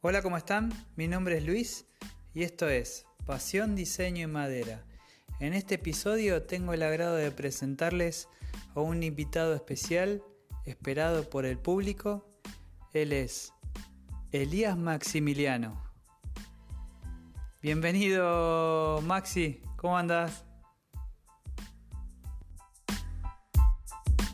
Hola, ¿cómo están? Mi nombre es Luis y esto es Pasión, Diseño y Madera. En este episodio tengo el agrado de presentarles a un invitado especial esperado por el público. Él es Elías Maximiliano. Bienvenido Maxi, ¿cómo andas?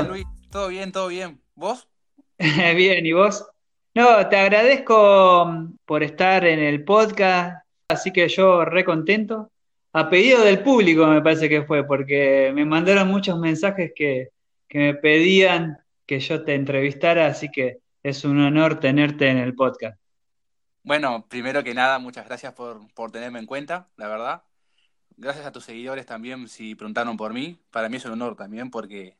Luis, todo bien, todo bien. ¿Vos? bien, ¿y vos? No, te agradezco mm, por estar en el podcast, así que yo re contento. A pedido del público me parece que fue, porque me mandaron muchos mensajes que, que me pedían que yo te entrevistara, así que es un honor tenerte en el podcast. Bueno, primero que nada, muchas gracias por, por tenerme en cuenta, la verdad. Gracias a tus seguidores también si preguntaron por mí. Para mí es un honor también porque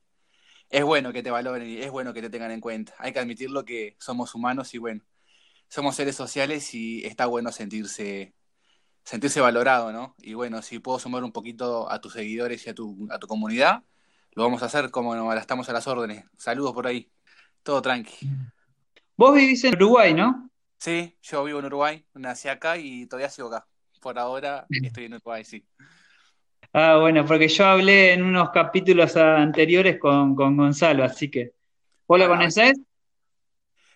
es bueno que te valoren y es bueno que te tengan en cuenta. Hay que admitirlo que somos humanos y bueno, somos seres sociales y está bueno sentirse, sentirse valorado, ¿no? Y bueno, si puedo sumar un poquito a tus seguidores y a tu, a tu comunidad, lo vamos a hacer como nos estamos a las órdenes. Saludos por ahí. Todo tranqui. Vos vivís en Uruguay, ¿no? Sí, yo vivo en Uruguay, nací acá y todavía sigo acá. Por ahora estoy en Uruguay, sí. Ah, bueno, porque yo hablé en unos capítulos anteriores con, Gonzalo, así que. ¿Vos lo conocés?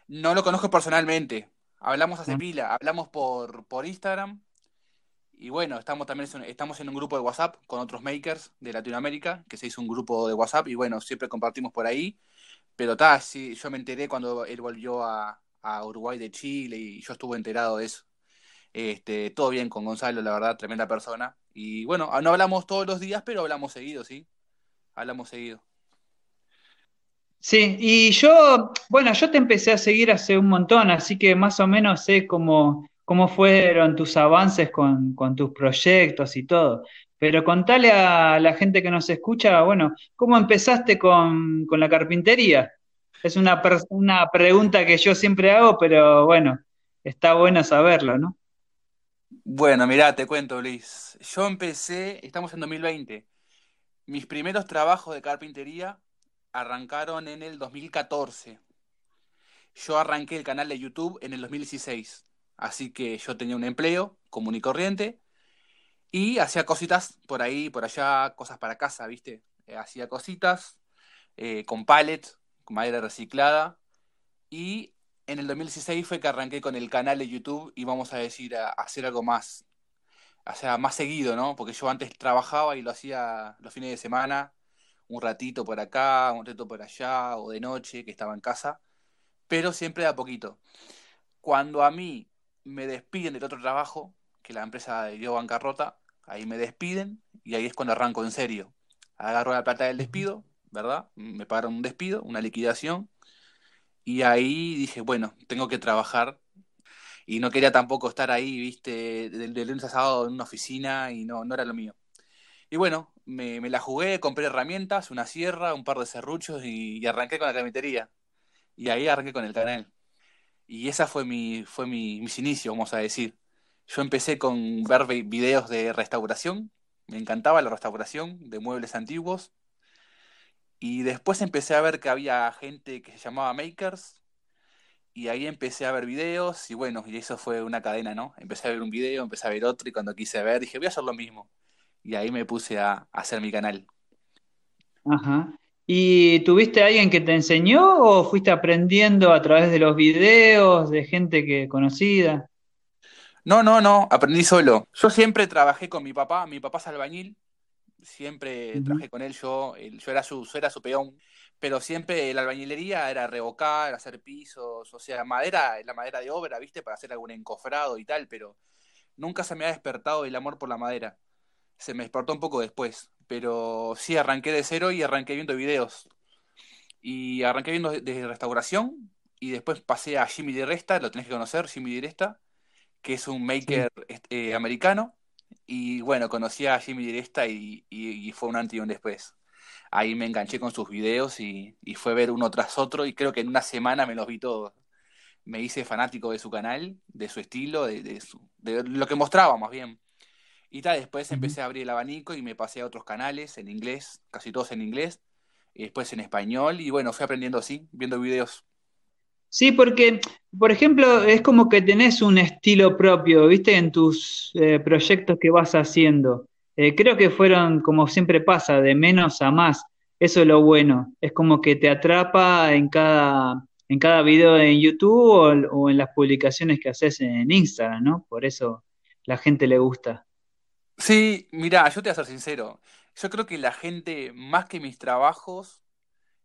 No lo conozco personalmente. Hablamos hace ah. pila, hablamos por, por Instagram. Y bueno, estamos también estamos en un grupo de WhatsApp con otros makers de Latinoamérica, que se hizo un grupo de WhatsApp y bueno, siempre compartimos por ahí. Pero ta, sí, yo me enteré cuando él volvió a, a Uruguay de Chile y yo estuve enterado de eso. Este, todo bien con Gonzalo, la verdad, tremenda persona. Y bueno, no hablamos todos los días, pero hablamos seguido, ¿sí? Hablamos seguido. Sí, y yo, bueno, yo te empecé a seguir hace un montón, así que más o menos sé cómo, cómo fueron tus avances con, tus proyectos y todo. Pero contale a la gente que nos escucha, bueno, ¿cómo empezaste con, con la carpintería? Es una, una pregunta que yo siempre hago, pero bueno, está bueno saberlo, ¿no? Bueno, mirá, te cuento, Luis. Yo empecé, estamos en 2020. Mis primeros trabajos de carpintería arrancaron en el 2014. Yo arranqué el canal de YouTube en el 2016. Así que yo tenía un empleo común y corriente y hacía cositas por ahí, por allá, cosas para casa, ¿viste? Eh, hacía cositas eh, con pallet, con madera reciclada y en el 2016 fue que arranqué con el canal de YouTube y vamos a decir, a, hacer algo más, o sea, más seguido, ¿no? Porque yo antes trabajaba y lo hacía los fines de semana, un ratito por acá, un ratito por allá, o de noche, que estaba en casa, pero siempre de a poquito. Cuando a mí me despiden del otro trabajo, que la empresa dio bancarrota, ahí me despiden y ahí es cuando arranco en serio. Agarro la plata del despido, ¿verdad? Me pagaron un despido, una liquidación, y ahí dije, bueno, tengo que trabajar. Y no quería tampoco estar ahí, viste, del, lunes a sábado en una oficina y no, no era lo mío. Y bueno, me, la jugué, compré herramientas, una sierra, un par de serruchos y, arranqué con la carpintería. Y ahí arranqué con el canal. Y esa fue mi, fue mi, mis inicios, vamos a decir. Yo empecé con ver videos de restauración. Me encantaba la restauración de muebles antiguos. Y después empecé a ver que había gente que se llamaba Makers. Y ahí empecé a ver videos y bueno, y eso fue una cadena, ¿no? Empecé a ver un video, empecé a ver otro y cuando quise ver dije, voy a hacer lo mismo. Y ahí me puse a, hacer mi canal. Ajá. ¿Y tuviste alguien que te enseñó o fuiste aprendiendo a través de los videos de gente que conocida? No, no, no, aprendí solo. Yo siempre trabajé con mi papá, mi papá es albañil, siempre trabajé con él, yo, yo era su, era su peón, pero siempre la albañilería era revocar, hacer pisos, o sea, madera, la madera de obra, viste, para hacer algún encofrado y tal, pero nunca se me ha despertado el amor por la madera. Se me despertó un poco después, pero sí arranqué de cero y arranqué viendo videos. Y arranqué viendo desde restauración y después pasé a Jimmy Diresta, lo tenés que conocer, Jimmy Diresta, que es un maker este, americano y bueno, conocí a Jimmy Diresta y, fue un antes y un después. Ahí me enganché con sus videos y, fue ver uno tras otro y creo que en una semana me los vi todos. Me hice fanático de su canal, de su estilo, de, lo que mostraba más bien. Y tal, después empecé a abrir el abanico y me pasé a otros canales en inglés, casi todos en inglés, y después en español, y bueno, fui aprendiendo así, viendo videos. Sí, porque, por ejemplo, es como que tenés un estilo propio, ¿viste? En tus eh, proyectos que vas haciendo. Eh, creo que fueron, como siempre pasa, de menos a más. Eso es lo bueno. Es como que te atrapa en cada, en cada video en YouTube o, o en las publicaciones que haces en Instagram, ¿no? Por eso la gente le gusta. Sí, mira, yo te voy a ser sincero. Yo creo que la gente, más que mis trabajos,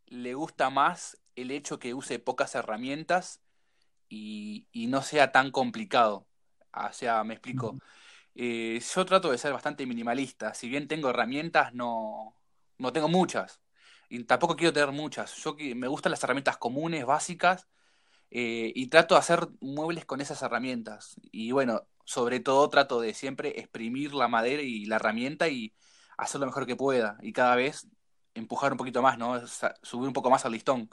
le gusta más el hecho que use pocas herramientas y, y no sea tan complicado. O sea, me explico. Eh, yo trato de ser bastante minimalista. Si bien tengo herramientas, no, no tengo muchas. Y tampoco quiero tener muchas. Yo me gustan las herramientas comunes, básicas, eh, y trato de hacer muebles con esas herramientas. Y bueno, sobre todo trato de siempre exprimir la madera y la herramienta y hacer lo mejor que pueda. Y cada vez empujar un poquito más, ¿no? Subir un poco más al listón.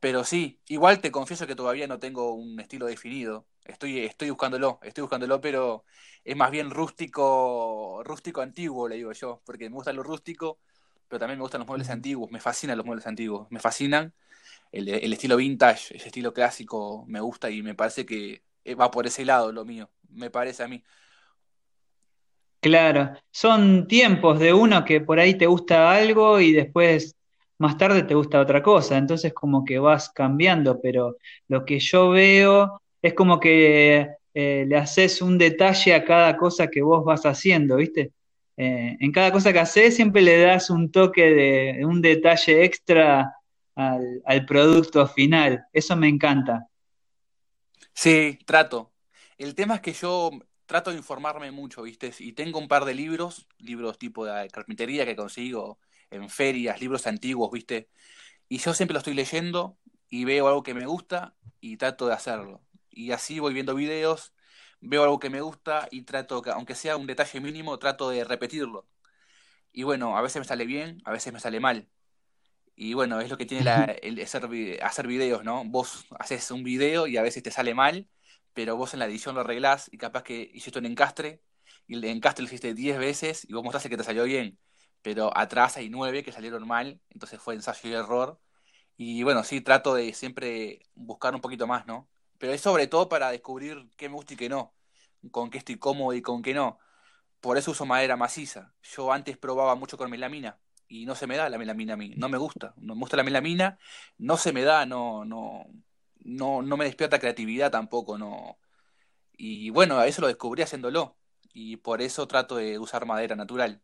Pero sí, igual te confieso que todavía no tengo un estilo definido. Estoy, estoy buscándolo, estoy buscándolo, pero es más bien rústico, rústico antiguo, le digo yo, porque me gusta lo rústico, pero también me gustan los muebles antiguos, me fascinan los muebles antiguos, me fascinan el, el estilo vintage, ese estilo clásico me gusta y me parece que va por ese lado lo mío, me parece a mí. Claro, son tiempos de uno que por ahí te gusta algo y después más tarde te gusta otra cosa, entonces como que vas cambiando, pero lo que yo veo es como que eh, le haces un detalle a cada cosa que vos vas haciendo, ¿viste? Eh, en cada cosa que haces siempre le das un toque de, un detalle extra al, al producto final, eso me encanta. Sí, trato. El tema es que yo trato de informarme mucho, ¿viste? Y tengo un par de libros, libros tipo de carpintería que consigo en ferias, libros antiguos, ¿viste? Y yo siempre lo estoy leyendo y veo algo que me gusta y trato de hacerlo. Y así voy viendo videos, veo algo que me gusta y trato, que- aunque sea un detalle mínimo, trato de repetirlo. Y bueno, a veces me sale bien, a veces me sale mal. Y bueno, es lo que tiene la- el hacer videos, ¿no? Vos haces un video y a veces te sale mal, pero vos en la edición lo arreglás y capaz que hiciste un encastre y el encastre lo hiciste 10 veces y vos mostraste que te salió bien, pero atrás hay 9 que salieron mal, entonces fue ensayo y error. Y bueno, sí, trato de siempre buscar un poquito más, ¿no? Pero es sobre todo para descubrir qué me gusta y qué no, con qué estoy cómodo y con qué no. Por eso uso madera maciza. Yo antes probaba mucho con melamina y no se me da la melamina a mí. No me gusta. No me gusta la melamina, no se me da, no, no, no, no me despierta creatividad tampoco, no. Y bueno, eso lo descubrí haciéndolo. Y por eso trato de usar madera natural.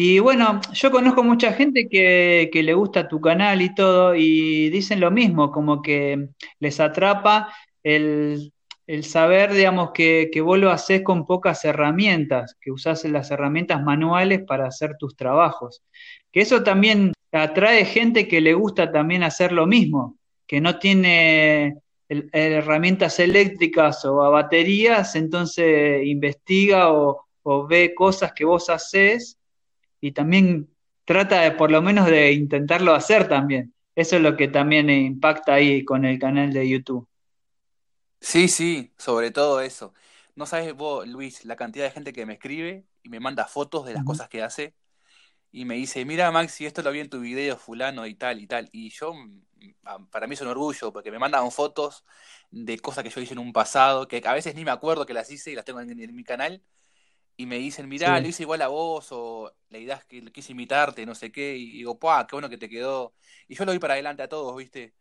Y bueno, yo conozco mucha gente que, que le gusta tu canal y todo, y dicen lo mismo, como que les atrapa el, el saber, digamos, que, que vos lo haces con pocas herramientas, que usás las herramientas manuales para hacer tus trabajos. Que eso también atrae gente que le gusta también hacer lo mismo, que no tiene herramientas eléctricas o a baterías, entonces investiga o, ve cosas que vos hacés y también trata de por lo menos de intentarlo hacer también. Eso es lo que también impacta ahí con el canal de YouTube. Sí, sí, sobre todo eso. No sabes vos, Luis, la cantidad de gente que me escribe y me manda fotos de las cosas que hace y me dice, mira Maxi, esto lo vi en tu video fulano y tal y tal. Y yo, mm, para mí es un orgullo, porque me mandan fotos de cosas que yo hice en un pasado, que a veces ni me acuerdo que las hice y las tengo en, en mi canal, y me dicen, mirá, lo hice igual a vos, o la idea es que quise imitarte, no sé qué, y digo, ¡pah, qué bueno que te quedó! Y yo lo doy para adelante a todos, ¿viste?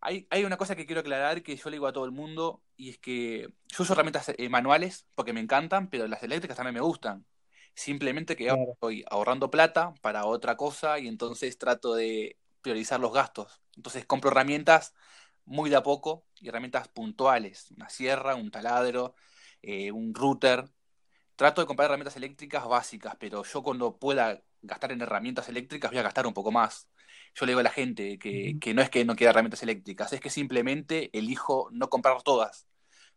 Hay, hay una cosa que quiero aclarar que yo le digo a todo el mundo, y es que yo uso herramientas eh, manuales porque me encantan, pero las eléctricas también me gustan. Simplemente que Claro. estoy ahorrando plata para otra cosa y entonces trato de priorizar los gastos. Entonces compro herramientas muy de a poco y herramientas puntuales, una sierra, un taladro, eh, un router. Trato de comprar herramientas eléctricas básicas, pero yo cuando pueda gastar en herramientas eléctricas voy a gastar un poco más. Yo le digo a la gente que, que no es que no quiera herramientas eléctricas, es que simplemente elijo no comprar todas.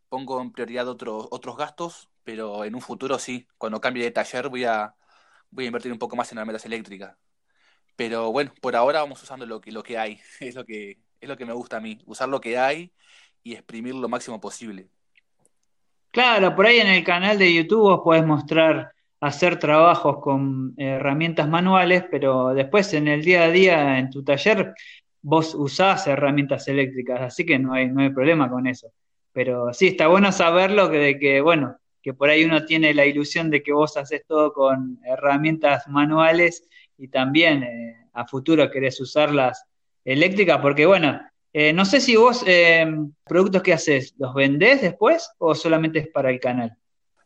Pongo en prioridad otros, otros gastos, pero en un futuro sí, cuando cambie de taller voy a, voy a invertir un poco más en herramientas eléctricas. Pero bueno, por ahora vamos usando lo que, lo que hay, es lo que, es lo que me gusta a mí, usar lo que hay y exprimir lo máximo posible. Claro, por ahí en el canal de YouTube vos podés mostrar hacer trabajos con herramientas manuales, pero después en el día a día en tu taller vos usás herramientas eléctricas, así que no hay, no hay problema con eso. Pero sí, está bueno saberlo que, de que, bueno, que por ahí uno tiene la ilusión de que vos haces todo con herramientas manuales y también eh, a futuro querés usarlas eléctricas, porque bueno, eh, no sé si vos, eh, productos que haces, ¿los vendés después o solamente es para el canal?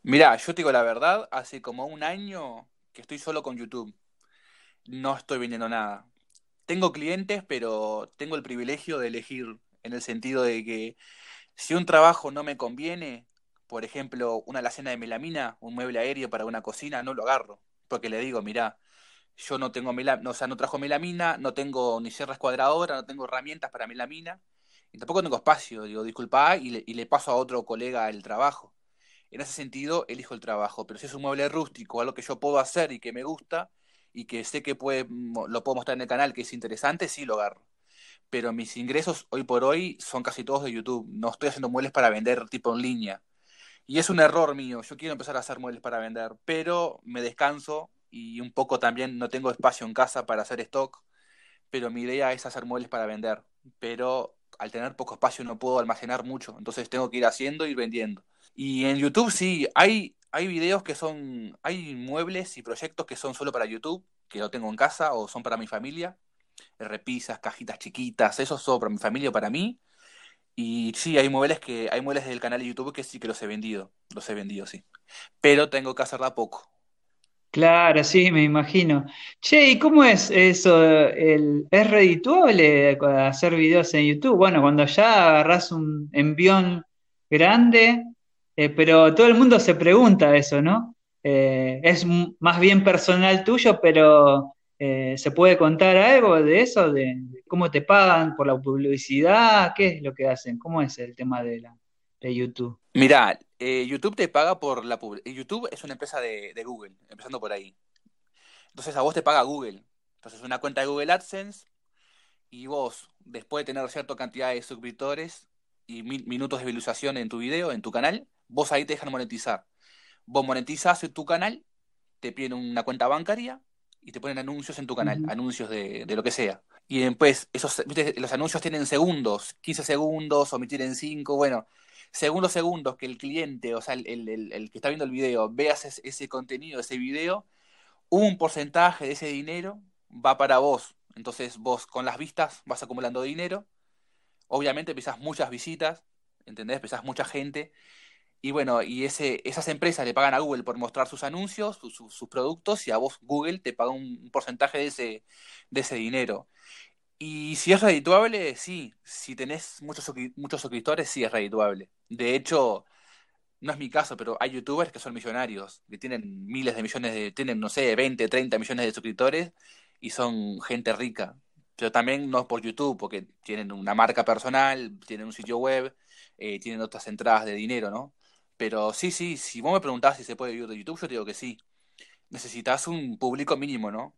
Mirá, yo te digo la verdad, hace como un año que estoy solo con YouTube. No estoy vendiendo nada. Tengo clientes, pero tengo el privilegio de elegir en el sentido de que si un trabajo no me conviene, por ejemplo, una alacena de melamina, un mueble aéreo para una cocina, no lo agarro. Porque le digo, mirá, yo no tengo melamina, o sea, no trajo melamina, no tengo ni sierra escuadradora, no tengo herramientas para melamina, y tampoco tengo espacio. Digo, disculpa, y le, y le paso a otro colega el trabajo. En ese sentido, elijo el trabajo. Pero si es un mueble rústico, algo que yo puedo hacer y que me gusta, y que sé que puede, lo puedo mostrar en el canal, que es interesante, sí lo agarro. Pero mis ingresos hoy por hoy son casi todos de YouTube. No estoy haciendo muebles para vender tipo en línea. Y es un error mío. Yo quiero empezar a hacer muebles para vender, pero me descanso y un poco también no tengo espacio en casa para hacer stock, pero mi idea es hacer muebles para vender, pero al tener poco espacio no puedo almacenar mucho, entonces tengo que ir haciendo y vendiendo. Y en YouTube sí, hay, hay videos que son, hay muebles y proyectos que son solo para YouTube, que lo tengo en casa o son para mi familia, repisas, cajitas chiquitas, eso son para mi familia o para mí. Y sí, hay muebles que hay muebles del canal de YouTube que sí que los he vendido, los he vendido, sí. Pero tengo que hacerla poco. Claro, sí, me imagino. Che, ¿y cómo es eso? El, ¿es redituable hacer videos en YouTube? Bueno, cuando ya agarrás un envión grande, eh, pero todo el mundo se pregunta eso, ¿no? Eh, es más bien personal tuyo, pero eh, ¿se puede contar algo de eso? De, cómo te pagan por la publicidad? ¿Qué es lo que hacen? ¿Cómo es el tema de, la, de YouTube? Mirá, eh, YouTube te paga por la publicidad. YouTube es una empresa de, de, Google, empezando por ahí. Entonces a vos te paga Google. Entonces una cuenta de Google AdSense y vos, después de tener cierta cantidad de suscriptores y min minutos de visualización en tu video, en tu canal, vos ahí te dejan monetizar. Vos monetizas tu canal, te piden una cuenta bancaria y te ponen anuncios en tu canal, uh -huh. anuncios de, de, lo que sea. Y después, esos, ¿viste? los anuncios tienen segundos, 15 segundos, omitir en 5, bueno, según los segundos que el cliente, o sea, el, el, que está viendo el video, veas ese, contenido, ese video, un porcentaje de ese dinero va para vos. Entonces vos con las vistas vas acumulando dinero. Obviamente empezás muchas visitas, ¿entendés? Empezás mucha gente. Y bueno, y ese, esas empresas le pagan a Google por mostrar sus anuncios, sus, sus productos, y a vos Google te paga un porcentaje de ese, de ese dinero. Y si es redituable, sí. Si tenés muchos, muchos suscriptores, sí es redituable. De hecho, no es mi caso, pero hay youtubers que son millonarios, que tienen miles de millones de, tienen, no sé, 20, 30 millones de suscriptores y son gente rica. Pero también no por YouTube, porque tienen una marca personal, tienen un sitio web, eh, tienen otras entradas de dinero, ¿no? Pero sí, sí, si vos me preguntás si se puede vivir de YouTube, yo te digo que sí. Necesitas un público mínimo, ¿no?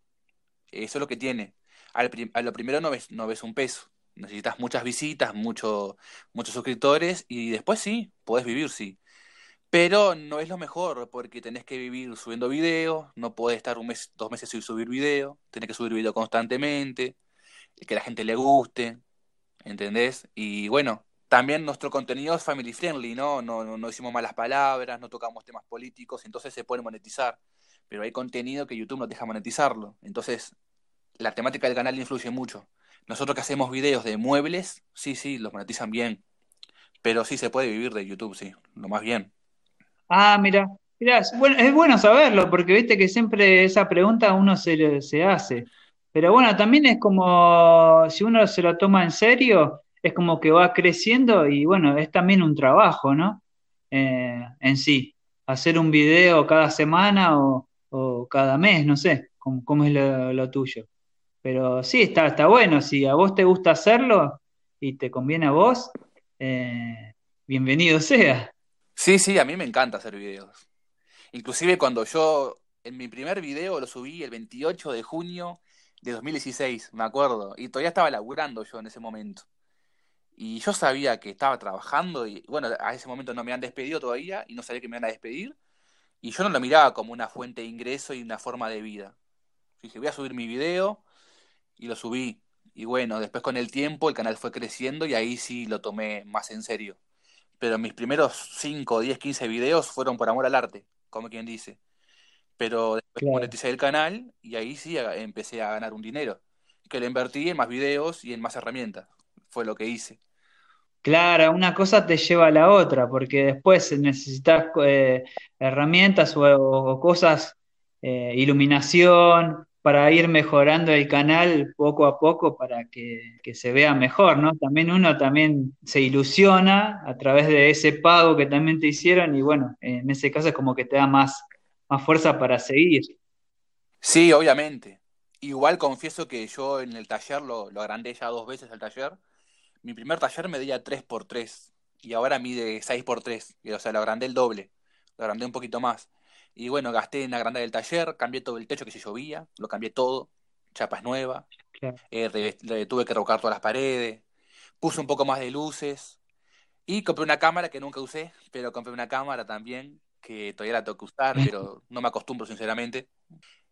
Eso es lo que tiene al a lo primero no ves, no ves un peso. Necesitas muchas visitas, mucho, muchos suscriptores y después sí, puedes vivir, sí. Pero no es lo mejor porque tenés que vivir subiendo videos, no podés estar un mes, dos meses sin subir video, tenés que subir video constantemente, que la gente le guste, ¿entendés? Y bueno, también nuestro contenido es family friendly, ¿no? No, no, no decimos malas palabras, no tocamos temas políticos, entonces se puede monetizar. Pero hay contenido que YouTube no deja monetizarlo. Entonces, la temática del canal influye mucho. Nosotros que hacemos videos de muebles, sí, sí, los monetizan bien. Pero sí se puede vivir de YouTube, sí, lo más bien. Ah, mira, mira es, bueno, es bueno saberlo, porque viste que siempre esa pregunta uno se, se hace. Pero bueno, también es como, si uno se lo toma en serio, es como que va creciendo y bueno, es también un trabajo, ¿no? Eh, en sí, hacer un video cada semana o, o cada mes, no sé, cómo, es lo tuyo. Pero sí, está, está bueno. Si a vos te gusta hacerlo y te conviene a vos, eh, bienvenido sea. Sí, sí, a mí me encanta hacer videos. Inclusive cuando yo, en mi primer video lo subí el 28 de junio de 2016, me acuerdo, y todavía estaba laburando yo en ese momento. Y yo sabía que estaba trabajando y, bueno, a ese momento no me han despedido todavía y no sabía que me iban a despedir. Y yo no lo miraba como una fuente de ingreso y una forma de vida. Dije, voy a subir mi video y lo subí. Y bueno, después con el tiempo el canal fue creciendo y ahí sí lo tomé más en serio. Pero mis primeros 5, 10, 15 videos fueron por amor al arte, como quien dice. Pero después Claro. moneticé el canal y ahí sí empecé a ganar un dinero. Que lo invertí en más videos y en más herramientas. Fue lo que hice. Claro, una cosa te lleva a la otra, porque después necesitas eh, herramientas o, o cosas, eh, iluminación, para ir mejorando el canal poco a poco para que, que se vea mejor, ¿no? También uno también se ilusiona a través de ese pago que también te hicieron y bueno, en ese caso es como que te da más, más fuerza para seguir. Sí, obviamente. Igual confieso que yo en el taller lo, lo agrandé ya dos veces el taller. Mi primer taller medía 3x3 y ahora mide 6x3. y, O sea, lo agrandé el doble. Lo agrandé un poquito más. Y bueno, gasté en agrandar el taller, cambié todo el techo que se llovía, lo cambié todo, chapas nuevas, eh, tuve que revocar todas las paredes, puse un poco más de luces y compré una cámara que nunca usé, pero compré una cámara también que todavía la tengo que usar, pero no me acostumbro sinceramente.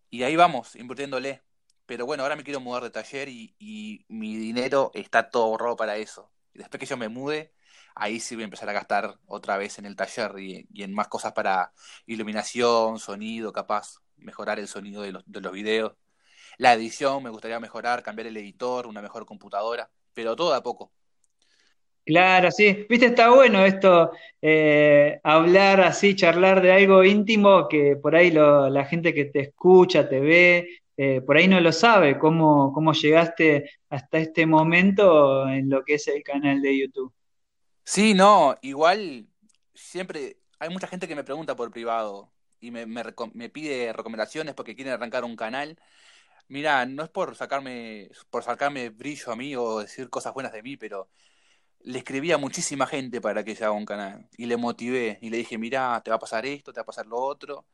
Y ahí vamos, invirtiéndole. Pero bueno, ahora me quiero mudar de taller y, y mi dinero está todo ahorrado para eso. Después que yo me mude, ahí sí voy a empezar a gastar otra vez en el taller y, en más cosas para iluminación, sonido, capaz, mejorar el sonido de los, de los videos. La edición me gustaría mejorar, cambiar el editor, una mejor computadora, pero todo a poco. Claro, sí. Viste, está bueno esto, eh, hablar así, charlar de algo íntimo que por ahí lo- la gente que te escucha, te ve, eh, por ahí no lo sabe, cómo, cómo llegaste hasta este momento en lo que es el canal de YouTube. Sí, no, igual siempre hay mucha gente que me pregunta por privado y me, me me pide recomendaciones porque quieren arrancar un canal. Mira, no es por sacarme, por sacarme brillo a mí o decir cosas buenas de mí, pero le escribí a muchísima gente para que se haga un canal y le motivé y le dije, mira, te va a pasar esto, te va a pasar lo otro,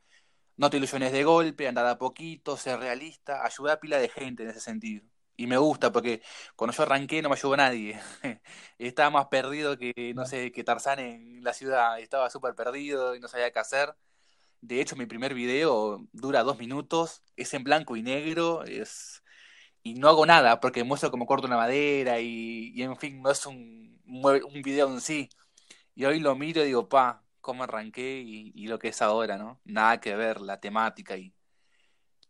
no te ilusiones de golpe, anda a poquito, sé realista, ayuda a pila de gente en ese sentido. Y me gusta porque cuando yo arranqué no me ayudó nadie. Estaba más perdido que, no sé, que Tarzán en la ciudad. Estaba súper perdido y no sabía qué hacer. De hecho, mi primer video dura dos minutos, es en blanco y negro, es y no hago nada porque muestro cómo corto una madera y, y en fin, no es un, un video en sí. Y hoy lo miro y digo, pa, cómo arranqué y, y lo que es ahora, ¿no? Nada que ver la temática y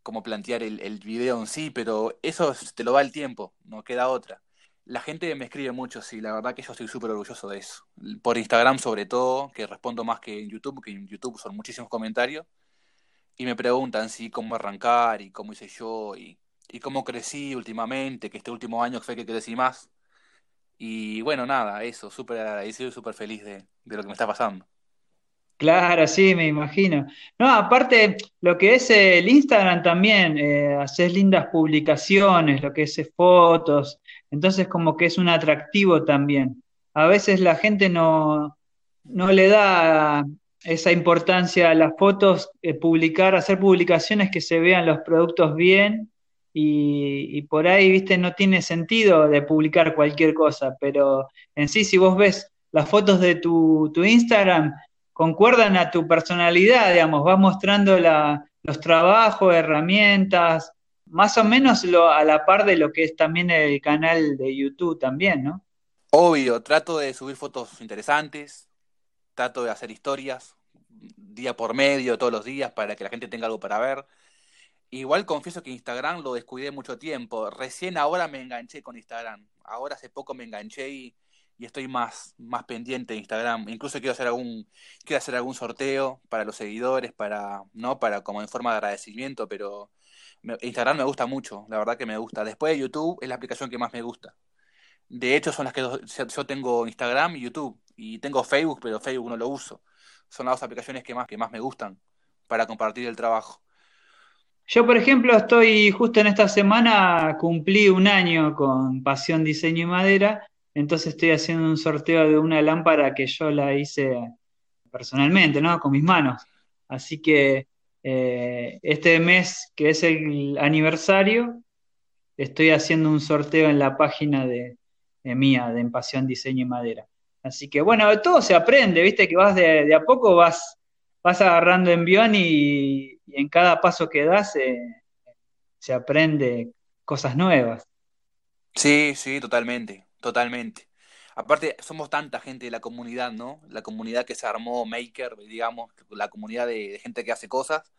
cómo plantear el, el video en sí, pero eso te lo da el tiempo, no queda otra. La gente me escribe mucho, sí, la verdad que yo estoy súper orgulloso de eso. Por Instagram sobre todo, que respondo más que en YouTube, que en YouTube son muchísimos comentarios, y me preguntan, sí, cómo arrancar y cómo hice yo y, y cómo crecí últimamente, que este último año fue que crecí más. Y bueno, nada, eso, súper agradecido y súper feliz de, de lo que me está pasando. Claro, sí, me imagino. No, aparte, lo que es el Instagram también, eh, haces lindas publicaciones, lo que es eh, fotos, entonces como que es un atractivo también. A veces la gente no, no le da esa importancia a las fotos, eh, publicar, hacer publicaciones que se vean los productos bien y, por ahí, viste, no tiene sentido de publicar cualquier cosa, pero en sí, si vos ves las fotos de tu, tu Instagram, concuerdan a tu personalidad, digamos, vas mostrando la, los trabajos, herramientas, más o menos lo, a la par de lo que es también el canal de YouTube también, ¿no? Obvio, trato de subir fotos interesantes, trato de hacer historias día por medio, todos los días, para que la gente tenga algo para ver. Igual confieso que Instagram lo descuidé mucho tiempo. Recién ahora me enganché con Instagram. Ahora hace poco me enganché y, y estoy más, más pendiente de Instagram. Incluso quiero hacer algún, quiero hacer algún sorteo para los seguidores, para, ¿no? Para como en forma de agradecimiento, pero Instagram me gusta mucho, la verdad que me gusta. Después de YouTube es la aplicación que más me gusta. De hecho, son las que yo tengo Instagram y YouTube. Y tengo Facebook, pero Facebook no lo uso. Son las dos aplicaciones que más, que más me gustan para compartir el trabajo. Yo, por ejemplo, estoy justo en esta semana, cumplí un año con Pasión Diseño y Madera, entonces estoy haciendo un sorteo de una lámpara que yo la hice personalmente, ¿no? Con mis manos. Así que eh, este mes, que es el aniversario, estoy haciendo un sorteo en la página de, mía, de En Pasión Diseño y Madera. Así que bueno, todo se aprende, viste que vas de, de a poco vas, vas agarrando envión y, y en cada paso que das eh, se aprende cosas nuevas. Sí, sí, totalmente, totalmente. Aparte, somos tanta gente de la comunidad, ¿no? La comunidad que se armó Maker, digamos, la comunidad de, gente que hace cosas,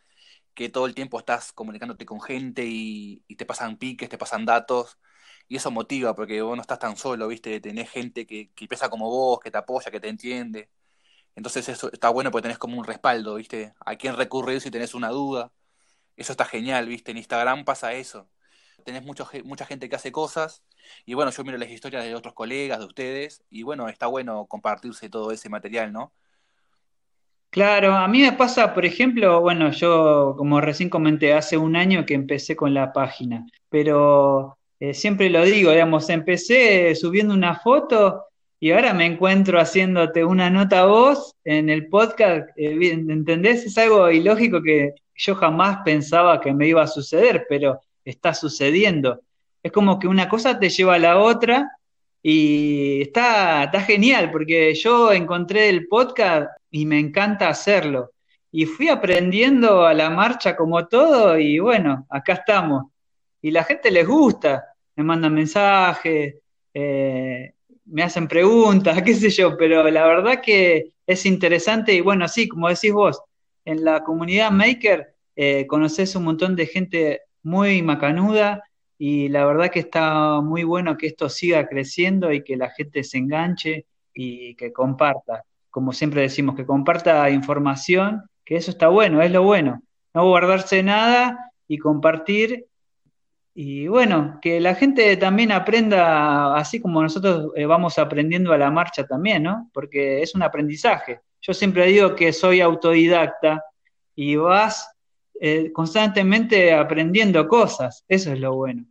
que todo el tiempo estás comunicándote con gente y, y te pasan piques, te pasan datos, y eso motiva, porque vos no estás tan solo, ¿viste? Tenés gente que, que piensa como vos, que te apoya, que te entiende. Entonces eso está bueno porque tenés como un respaldo, ¿viste? A quién recurrir si tenés una duda. Eso está genial, ¿viste? En Instagram pasa eso. Tenés mucho, mucha gente que hace cosas y bueno, yo miro las historias de otros colegas, de ustedes y bueno, está bueno compartirse todo ese material, ¿no? Claro, a mí me pasa, por ejemplo, bueno, yo como recién comenté, hace un año que empecé con la página, pero eh, siempre lo digo, digamos, empecé subiendo una foto y ahora me encuentro haciéndote una nota a vos en el podcast, eh, ¿entendés? Es algo ilógico que yo jamás pensaba que me iba a suceder, pero está sucediendo. Es como que una cosa te lleva a la otra y está, está genial porque yo encontré el podcast y me encanta hacerlo. Y fui aprendiendo a la marcha como todo y bueno, acá estamos. Y la gente les gusta, me mandan mensajes, eh, me hacen preguntas, qué sé yo, pero la verdad que es interesante y bueno, sí, como decís vos, en la comunidad Maker eh, conoces un montón de gente muy macanuda y la verdad que está muy bueno que esto siga creciendo y que la gente se enganche y que comparta como siempre decimos, que comparta información, que eso está bueno, es lo bueno. No guardarse nada y compartir. Y bueno, que la gente también aprenda, así como nosotros eh, vamos aprendiendo a la marcha también, ¿no? Porque es un aprendizaje. Yo siempre digo que soy autodidacta y vas eh, constantemente aprendiendo cosas. Eso es lo bueno.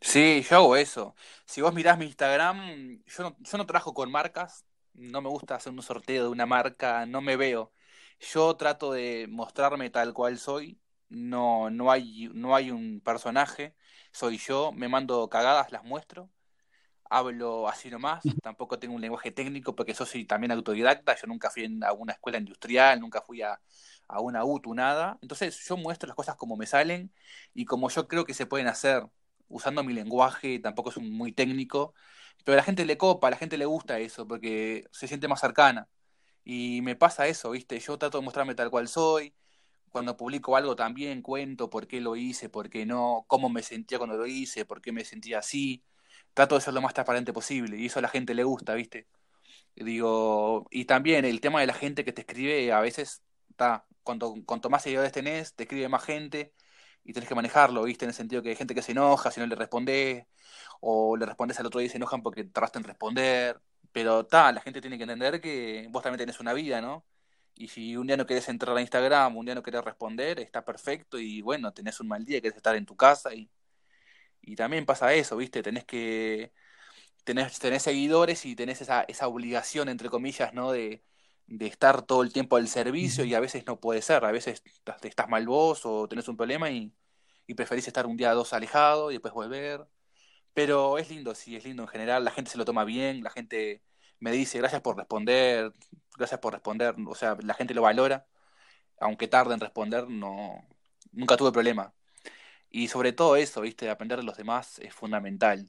Sí, yo hago eso. Si vos mirás mi Instagram, yo no, yo no trabajo con marcas, no me gusta hacer un sorteo de una marca, no me veo. Yo trato de mostrarme tal cual soy, no, no hay, no hay un personaje, soy yo, me mando cagadas, las muestro, hablo así nomás, tampoco tengo un lenguaje técnico porque yo soy también autodidacta, yo nunca fui a una escuela industrial, nunca fui a, a una UTU, nada. Entonces yo muestro las cosas como me salen y como yo creo que se pueden hacer, usando mi lenguaje, tampoco es muy técnico, pero a la gente le copa, a la gente le gusta eso porque se siente más cercana. Y me pasa eso, ¿viste? Yo trato de mostrarme tal cual soy. Cuando publico algo también cuento por qué lo hice, por qué no, cómo me sentía cuando lo hice, por qué me sentía así. Trato de ser lo más transparente posible y eso a la gente le gusta, ¿viste? Digo, y también el tema de la gente que te escribe, a veces, está, cuanto, cuanto más seguidores tenés, te escribe más gente y tenés que manejarlo, ¿viste? En el sentido que hay gente que se enoja si no le respondés, o le respondes al otro día y se enojan porque tardaste en responder. Pero ta, la gente tiene que entender que vos también tenés una vida, ¿no? Y si un día no querés entrar a Instagram, un día no querés responder, está perfecto y bueno, tenés un mal día, querés estar en tu casa y, y también pasa eso, ¿viste? Tenés que tenés, tenés seguidores y tenés esa, esa obligación, entre comillas, ¿no? De, de estar todo el tiempo al servicio y a veces no puede ser, a veces estás, estás mal vos o tenés un problema y, y preferís estar un día o dos alejado y después volver. Pero es lindo, sí, es lindo en general, la gente se lo toma bien, la gente me dice gracias por responder, gracias por responder, o sea, la gente lo valora, aunque tarde en responder, no, nunca tuve problema. Y sobre todo eso, ¿viste? Aprender de los demás es fundamental.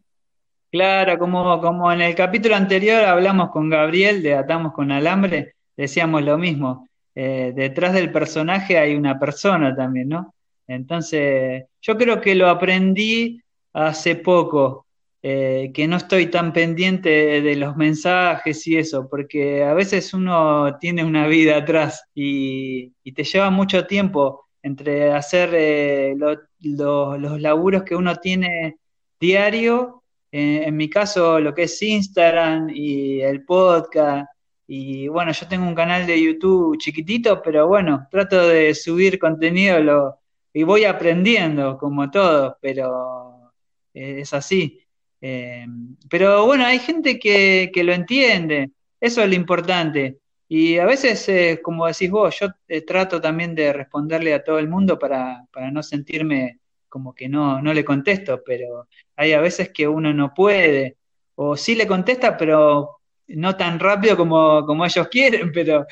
Claro, como, como en el capítulo anterior hablamos con Gabriel de Atamos con Alambre, decíamos lo mismo. Eh, detrás del personaje hay una persona también, ¿no? Entonces, yo creo que lo aprendí hace poco, eh, que no estoy tan pendiente de, los mensajes y eso, porque a veces uno tiene una vida atrás y, te lleva mucho tiempo entre hacer eh, lo- lo- los laburos que uno tiene diario en mi caso, lo que es Instagram y el podcast. Y bueno, yo tengo un canal de YouTube chiquitito, pero bueno, trato de subir contenido y voy aprendiendo, como todo, pero eh, es así. Eh, pero bueno, hay gente que, que lo entiende, eso es lo importante. Y a veces, como decís vos, yo eh, trato también de responderle a todo el mundo para, para no sentirme como que no, no le contesto, pero hay a veces que uno no puede, o sí le contesta, pero no tan rápido como, como ellos quieren, pero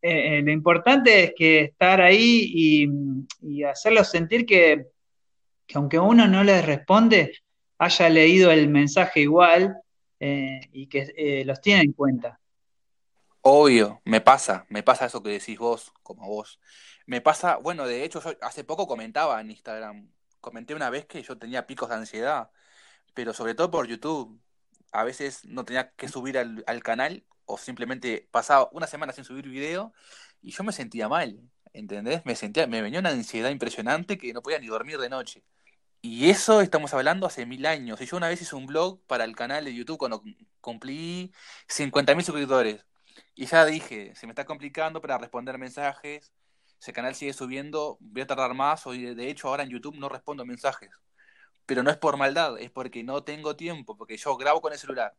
eh, eh, lo importante es que estar ahí y, hacerlos sentir que, que aunque uno no les responde, haya leído el mensaje igual eh, y que los tiene en cuenta. Obvio, me pasa, me pasa eso que decís vos, como vos. Me pasa, bueno, de hecho, yo hace poco comentaba en Instagram, comenté una vez que yo tenía picos de ansiedad, pero sobre todo por YouTube. A veces no tenía que subir al, al canal o simplemente pasaba una semana sin subir video y yo me sentía mal, ¿entendés? Me sentía, me venía una ansiedad impresionante que no podía ni dormir de noche. Y eso estamos hablando hace mil años. Y yo una vez hice un blog para el canal de YouTube cuando cumplí 50.000 suscriptores. Y ya dije, se me está complicando para responder mensajes. Ese canal sigue subiendo, voy a tardar más. Hoy, de hecho, ahora en YouTube no respondo mensajes. Pero no es por maldad, es porque no tengo tiempo, porque yo grabo con el celular.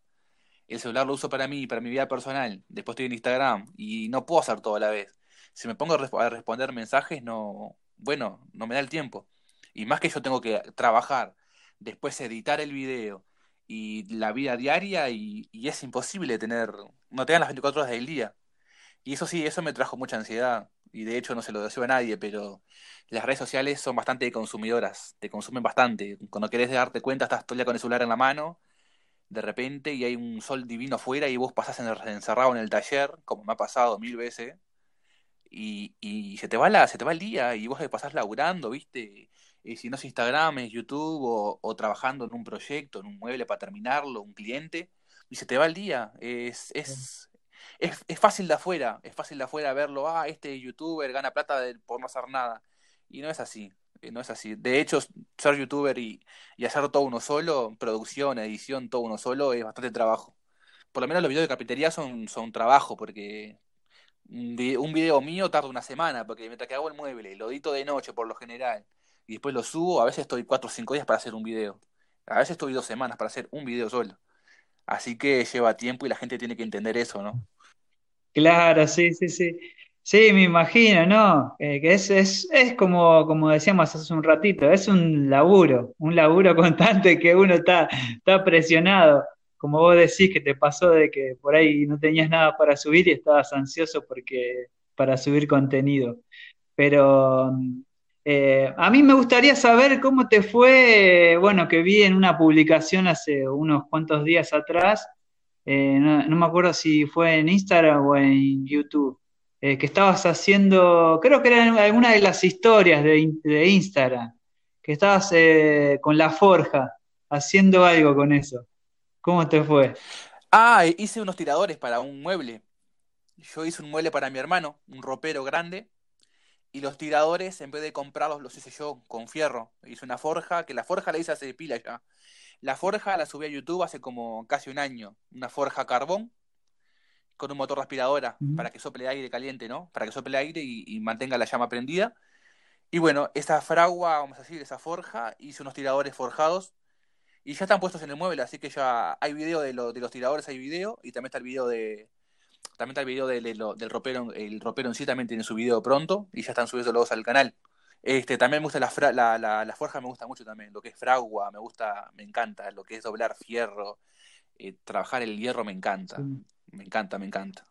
El celular lo uso para mí, para mi vida personal. Después estoy en Instagram y no puedo hacer todo a la vez. Si me pongo a responder mensajes, no, bueno, no me da el tiempo. Y más que yo tengo que trabajar, después editar el video y la vida diaria y, es imposible tener, no te dan las 24 horas del día. Y eso sí, eso me trajo mucha ansiedad. Y de hecho no se lo deseo a nadie, pero las redes sociales son bastante consumidoras, te consumen bastante. Cuando querés darte cuenta, estás todo el día con el celular en la mano, de repente, y hay un sol divino afuera y vos pasás encerrado en el taller, como me ha pasado mil veces, y, y se te va la, se te va el día, y vos pasás laburando, ¿viste? Y si no es Instagram, es YouTube o, o, trabajando en un proyecto, en un mueble para terminarlo, un cliente, y se te va el día. Es, es, es, es fácil de afuera, es fácil de afuera verlo, ah, este youtuber gana plata por no hacer nada. Y no es así, eh, no es así. De hecho, ser youtuber y, y hacer todo uno solo, producción, edición, todo uno solo, es bastante trabajo. Por lo menos los videos de carpintería son, son trabajo, porque un video mío tarda una semana, porque mientras que hago el mueble, lo edito de noche por lo general, y después lo subo, a veces estoy cuatro o cinco días para hacer un video. A veces estoy dos semanas para hacer un video solo. Así que lleva tiempo y la gente tiene que entender eso, ¿no? Claro, sí, sí, sí. Sí, me imagino, ¿no? Eh, que es, es, es como, como decíamos hace un ratito, es un laburo, un laburo constante que uno está, está presionado. Como vos decís que te pasó de que por ahí no tenías nada para subir y estabas ansioso porque, para subir contenido. Pero eh, a mí me gustaría saber cómo te fue, bueno, que vi en una publicación hace unos cuantos días atrás, eh, no, me acuerdo si fue en Instagram o en YouTube, eh, que estabas haciendo, creo que era alguna de las historias de, Instagram, que estabas con la forja, haciendo algo con eso. ¿Cómo te fue? Ah, hice unos tiradores para un mueble. Yo hice un mueble para mi hermano, un ropero grande y los tiradores, en vez de comprarlos, los hice yo con fierro. Hice una forja, que la forja la hice hace pila ya. La forja la subí a YouTube hace como casi un año. Una forja carbón con un motor de aspiradora para que sople aire caliente, ¿no? Para que sople aire y, mantenga la llama prendida. Y bueno, esa fragua, vamos a decir, esa forja, hice unos tiradores forjados y ya están puestos en el mueble, así que ya hay video de, de los tiradores, hay video, y también está el video de, también está el video del, del ropero, el ropero en sí también tiene su video pronto y ya están subiendo los al canal. Este, también me gusta la, la, la, forja, me gusta mucho también, lo que es fragua, me gusta, me encanta, lo que es doblar fierro, eh, trabajar el hierro me encanta, me encanta, me encanta.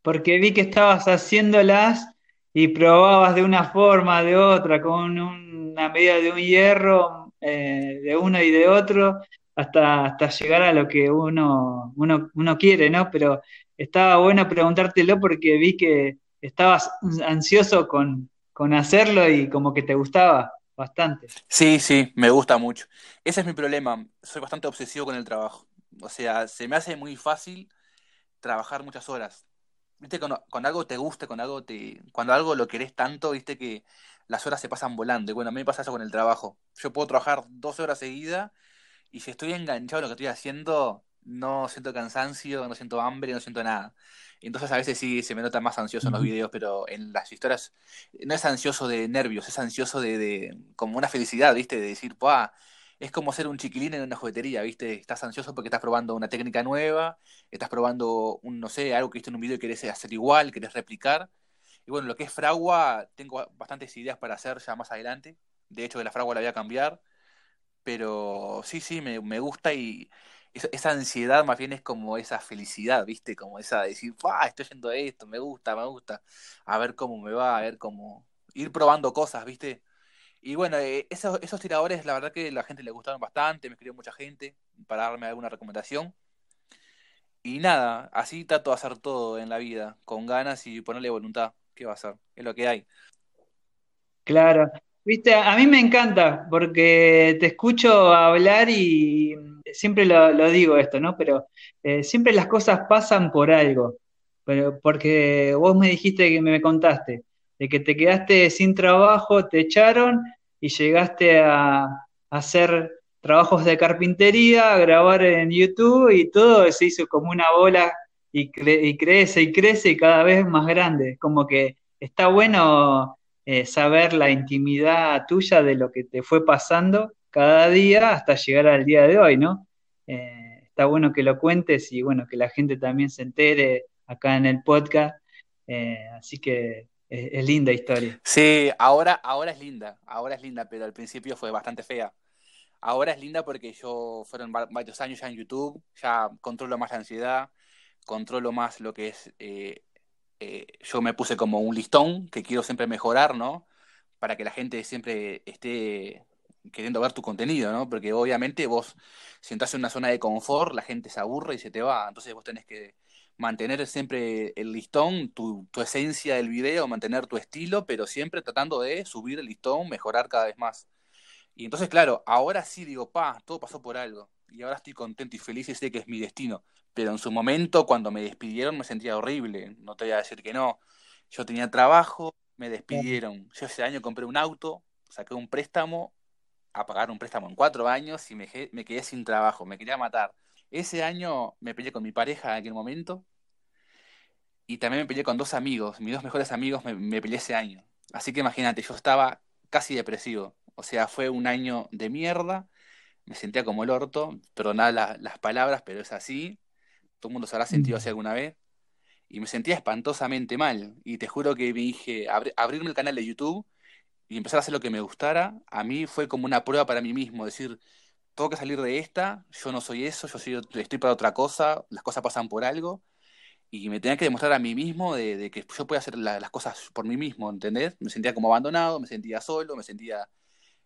Porque vi que estabas haciéndolas y probabas de una forma, de otra, con una medida de un hierro, eh, de uno y de otro, hasta, hasta llegar a lo que uno, uno, uno quiere, ¿no? Pero estaba bueno preguntártelo porque vi que estabas ansioso con, hacerlo y como que te gustaba bastante. Sí, sí, me gusta mucho. Ese es mi problema. Soy bastante obsesivo con el trabajo. O sea, se me hace muy fácil trabajar muchas horas. Viste, cuando, algo te gusta, con algo te, cuando algo lo querés tanto, viste que las horas se pasan volando. Y bueno, a mí me pasa eso con el trabajo. Yo puedo trabajar 12 horas seguidas y si estoy enganchado en lo que estoy haciendo, no siento cansancio, no siento hambre, no siento nada. Entonces a veces sí se me nota más ansioso en los videos, pero en las historias no es ansioso de nervios, es ansioso de, como una felicidad, ¿viste? De decir, ¡pua! Es como ser un chiquilín en una juguetería, ¿viste? Estás ansioso porque estás probando una técnica nueva, estás probando un, no sé, algo que viste en un video y querés hacer igual, querés replicar. Y bueno, lo que es fragua, tengo bastantes ideas para hacer ya más adelante. De hecho, de la fragua la voy a cambiar. Pero sí, sí, me, me gusta y esa, ansiedad más bien es como esa felicidad, ¿viste? Como esa de decir, ¡ah! Estoy a esto, me gusta, me gusta. A ver cómo me va, a ver cómo. Ir probando cosas, ¿viste? Y bueno, eh, esos, tiradores, la verdad que la gente le gustaron bastante, me escribió mucha gente para darme alguna recomendación. Y nada, así trato de hacer todo en la vida, con ganas y ponerle voluntad. ¿Qué va a ser? Es lo que hay. Claro, viste, a mí me encanta porque te escucho hablar y siempre lo, digo esto, ¿no? Pero eh, siempre las cosas pasan por algo. Pero porque vos me dijiste que me contaste de que te quedaste sin trabajo, te echaron y llegaste a, hacer trabajos de carpintería, a grabar en YouTube y todo se hizo como una bola y, y crece y crece y cada vez más grande. Como que está bueno eh, saber la intimidad tuya de lo que te fue pasando cada día hasta llegar al día de hoy, ¿no? Eh, está bueno que lo cuentes y bueno, que la gente también se entere acá en el podcast. Eh, así que es, es linda historia. Sí, ahora, ahora es linda, ahora es linda, pero al principio fue bastante fea. Ahora es linda porque yo fueron va- varios años ya en YouTube, ya controlo más la ansiedad, controlo más lo que es, eh, yo me puse como un listón que quiero siempre mejorar, ¿no? Para que la gente siempre esté queriendo ver tu contenido, ¿no? Porque obviamente vos, si entras en una zona de confort, la gente se aburre y se te va, entonces vos tenés que mantener siempre el listón, tu, tu esencia del video, mantener tu estilo, pero siempre tratando de subir el listón, mejorar cada vez más. Y entonces, claro, ahora sí digo, pa, todo pasó por algo. Y ahora estoy contento y feliz y sé que es mi destino. Pero en su momento, cuando me despidieron, me sentía horrible. No te voy a decir que no. Yo tenía trabajo, me despidieron. Yo ese año compré un auto, saqué un préstamo, a pagar un préstamo en cuatro años y me, quedé sin trabajo. Me quería matar. Ese año me peleé con mi pareja en aquel momento y también me peleé con dos amigos. Mis dos mejores amigos me, me peleé ese año. Así que imagínate, yo estaba casi depresivo. O sea, fue un año de mierda me sentía como el orto, perdonad la- las palabras, pero es así. Todo el mundo se habrá sentido así Mm. alguna vez. Y me sentía espantosamente mal. Y te juro que me dije, abri- abrirme el canal de YouTube y empezar a hacer lo que me gustara, a mí fue como una prueba para mí mismo. Decir, tengo que salir de esta, yo no soy eso, yo soy, estoy para otra cosa, las cosas pasan por algo. Y me tenía que demostrar a mí mismo de, de que yo podía hacer la- las cosas por mí mismo, ¿entendés? Me sentía como abandonado, me sentía solo, me sentía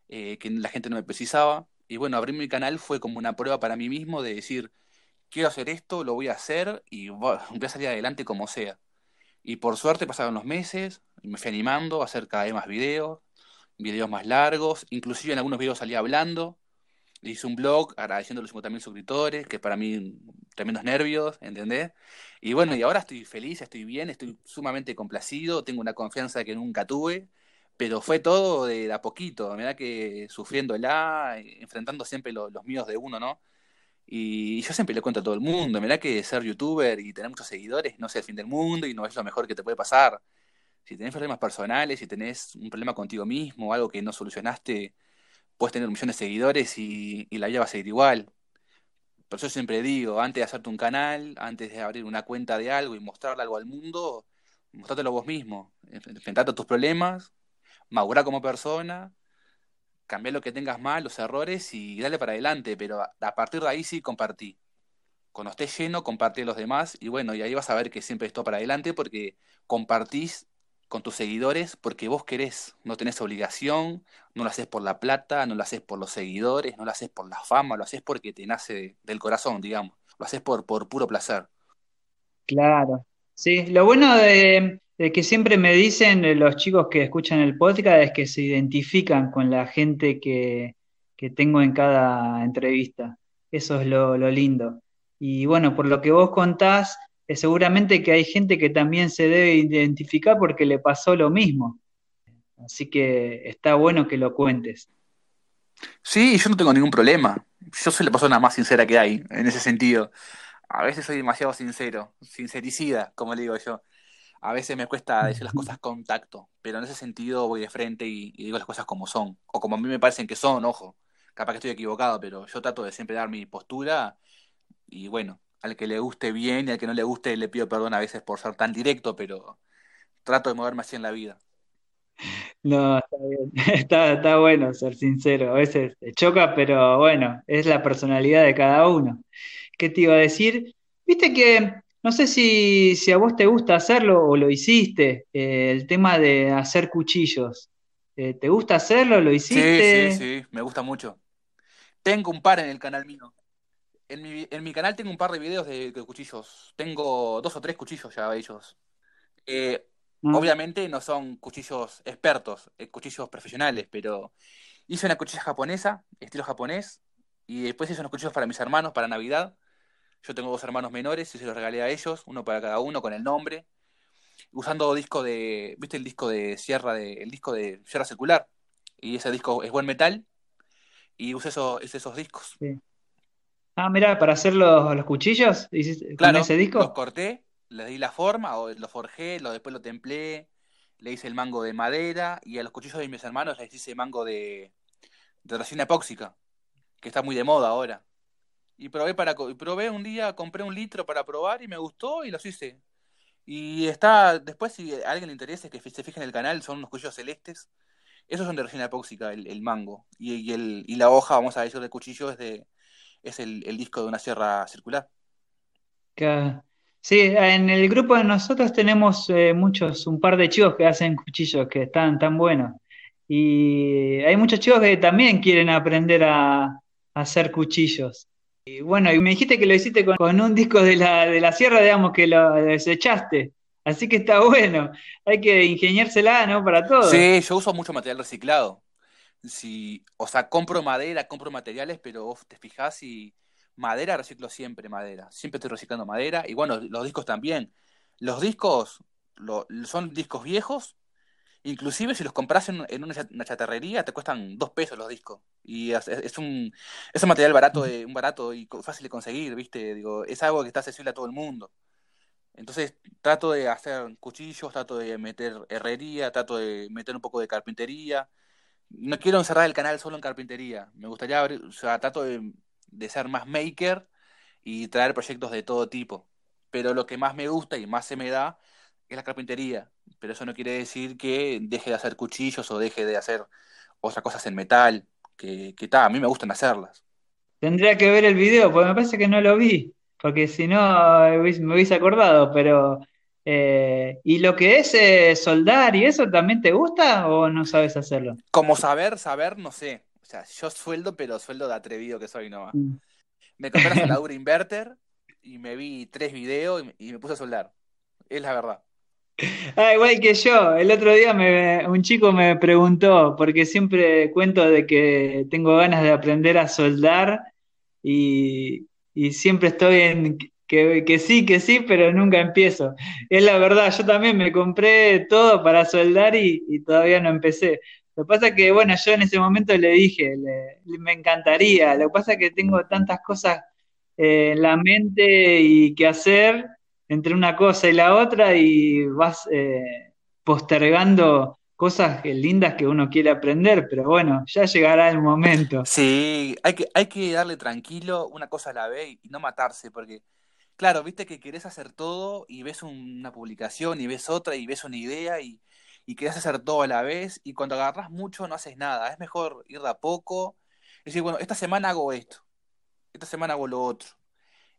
eh, que la gente no me precisaba. Y bueno, abrir mi canal fue como una prueba para mí mismo de decir, quiero hacer esto, lo voy a hacer y voy a salir adelante como sea. Y por suerte pasaron los meses me fui animando a hacer cada vez más videos, videos más largos, inclusive en algunos videos salí hablando. Hice un blog agradeciendo los 50.000 suscriptores, que para mí tremendos nervios, ¿entendés? Y bueno, y ahora estoy feliz, estoy bien, estoy sumamente complacido, tengo una confianza que nunca tuve, pero fue todo de, a poquito, mirá que sufriéndola, enfrentando siempre lo- los miedos de uno, ¿no? Y yo siempre le cuento a todo el mundo, mirá que ser youtuber y tener muchos seguidores no es el fin del mundo y no es lo mejor que te puede pasar. Si tenés problemas personales, si tenés un problema contigo mismo, algo que no solucionaste, puedes tener millones de seguidores y, y la vida va a seguir igual. Por eso siempre digo, antes de hacerte un canal, antes de abrir una cuenta de algo y mostrarle algo al mundo, mostrátelo vos mismo. Enfrentate a tus problemas, madura como persona, cambia lo que tengas mal, los errores y dale para adelante, pero a, a partir de ahí sí compartí. Cuando estés lleno, compartí a los demás y bueno, y ahí vas a ver que siempre esto para adelante porque compartís con tus seguidores porque vos querés, no tenés obligación, no lo haces por la plata, no lo haces por los seguidores, no lo haces por la fama, lo haces porque te nace de- del corazón, digamos, lo haces por, por puro placer. Claro, sí, lo bueno de, que siempre me dicen eh, los chicos que escuchan el podcast es que se identifican con la gente que, que tengo en cada entrevista. Eso es lo, lo lindo. Y bueno, por lo que vos contás, seguramente que hay gente que también se debe identificar porque le pasó lo mismo. Así que está bueno que lo cuentes. Sí, yo no tengo ningún problema. Yo soy la persona más sincera que hay en ese sentido. A veces soy demasiado sincero, sincericida, como le digo yo. A veces me cuesta decir las cosas con tacto, pero en ese sentido voy de frente y, y digo las cosas como son, o como a mí me parecen que son, ojo. Capaz que estoy equivocado, pero yo trato de siempre dar mi postura y bueno, al que le guste bien y al que no le guste le pido perdón a veces por ser tan directo, pero trato de moverme así en la vida. No, está bien. Está, está bueno ser sincero. A veces te choca, pero bueno, es la personalidad de cada uno. ¿Qué te iba a decir? Viste que, no sé si, si a vos te gusta hacerlo o lo hiciste, eh, el tema de hacer cuchillos. Eh, ¿Te gusta hacerlo? ¿Lo hiciste? Sí, sí, sí, me gusta mucho. Tengo un par en el canal mío. En mi, en mi canal tengo un par de videos de, de cuchillos. Tengo dos o tres cuchillos ya hechos. Eh, Mm. obviamente no son cuchillos expertos, eh, cuchillos profesionales, pero hice una cuchilla japonesa, estilo japonés, y después hice unos cuchillos para mis hermanos, para Navidad. Yo tengo dos hermanos menores y se los regalé a ellos, uno para cada uno con el nombre, usando disco de, ¿viste el disco de sierra de, el disco de sierra circular? Y ese disco es buen metal y usé esos, esos discos. Sí. Ah, mira, para hacer los, los cuchillos, ¿hiciste con Claro, ese los disco? corté, les di la forma, o lo forjé, lo, después lo templé, le hice el mango de madera y a los cuchillos de mis hermanos les hice mango de, de resina epóxica, que está muy de moda ahora. Y probé para y probé un día, compré un litro para probar y me gustó y los hice. Y está, después si a alguien le interesa que se fije en el canal, son unos cuchillos celestes. Esos son de resina epóxica, el, el mango. Y, y el, y la hoja, vamos a decir, del cuchillo es de, es el, el disco de una sierra circular. Sí, en el grupo de nosotros tenemos eh, muchos, un par de chicos que hacen cuchillos que están tan buenos. Y hay muchos chicos que también quieren aprender a, a hacer cuchillos. Y bueno, y me dijiste que lo hiciste con, con un disco de la, de la sierra, digamos, que lo desechaste. Así que está bueno. Hay que ingeniársela, ¿no? Para todo. Sí, yo uso mucho material reciclado. Si, o sea, compro madera, compro materiales, pero vos te fijás y madera reciclo siempre madera. Siempre estoy reciclando madera. Y bueno, los discos también. Los discos lo- son discos viejos. Inclusive si los compras en, una, cha- una chatarrería te cuestan dos pesos los discos. Y es, un, es un material barato, de, un barato y fácil de conseguir, ¿viste? Digo, es algo que está accesible a todo el mundo. Entonces trato de hacer cuchillos, trato de meter herrería, trato de meter un poco de carpintería. No quiero encerrar el canal solo en carpintería. Me gustaría abrir, o sea, trato de, de ser más maker y traer proyectos de todo tipo. Pero lo que más me gusta y más se me da es la carpintería. Pero eso no quiere decir que deje de hacer cuchillos o deje de hacer otras cosas en metal, que, que a mí me gustan hacerlas. Tendría que ver el video, porque me parece que no lo vi, porque si no eh, me hubiese acordado, pero... eh, ¿y lo que es eh, soldar y eso también te gusta o no sabes hacerlo? Como saber, saber, no sé. O sea, yo sueldo, pero sueldo de atrevido que soy nomás. Mm. Me compré la soldadura inverter y me vi tres videos y me, y me puse a soldar. Es la verdad. Ah, igual que yo, el otro día me, un chico me preguntó, porque siempre cuento de que tengo ganas de aprender a soldar y, y siempre estoy en que, que sí, que sí, pero nunca empiezo. Es la verdad, yo también me compré todo para soldar y, y todavía no empecé. Lo que pasa es que, bueno, yo en ese momento le dije, me encantaría, lo que pasa es que tengo tantas cosas eh, en la mente y que hacer entre una cosa y la otra y vas eh, postergando cosas lindas que uno quiere aprender, pero bueno, ya llegará el momento. Sí, hay que, hay que darle tranquilo una cosa a la vez y no matarse, porque, claro, viste que querés hacer todo y ves un- una publicación y ves otra y ves una idea y, y querés hacer todo a la vez y cuando agarrás mucho no haces nada. Es mejor ir de a poco. Es decir, bueno, esta semana hago esto, esta semana hago lo otro.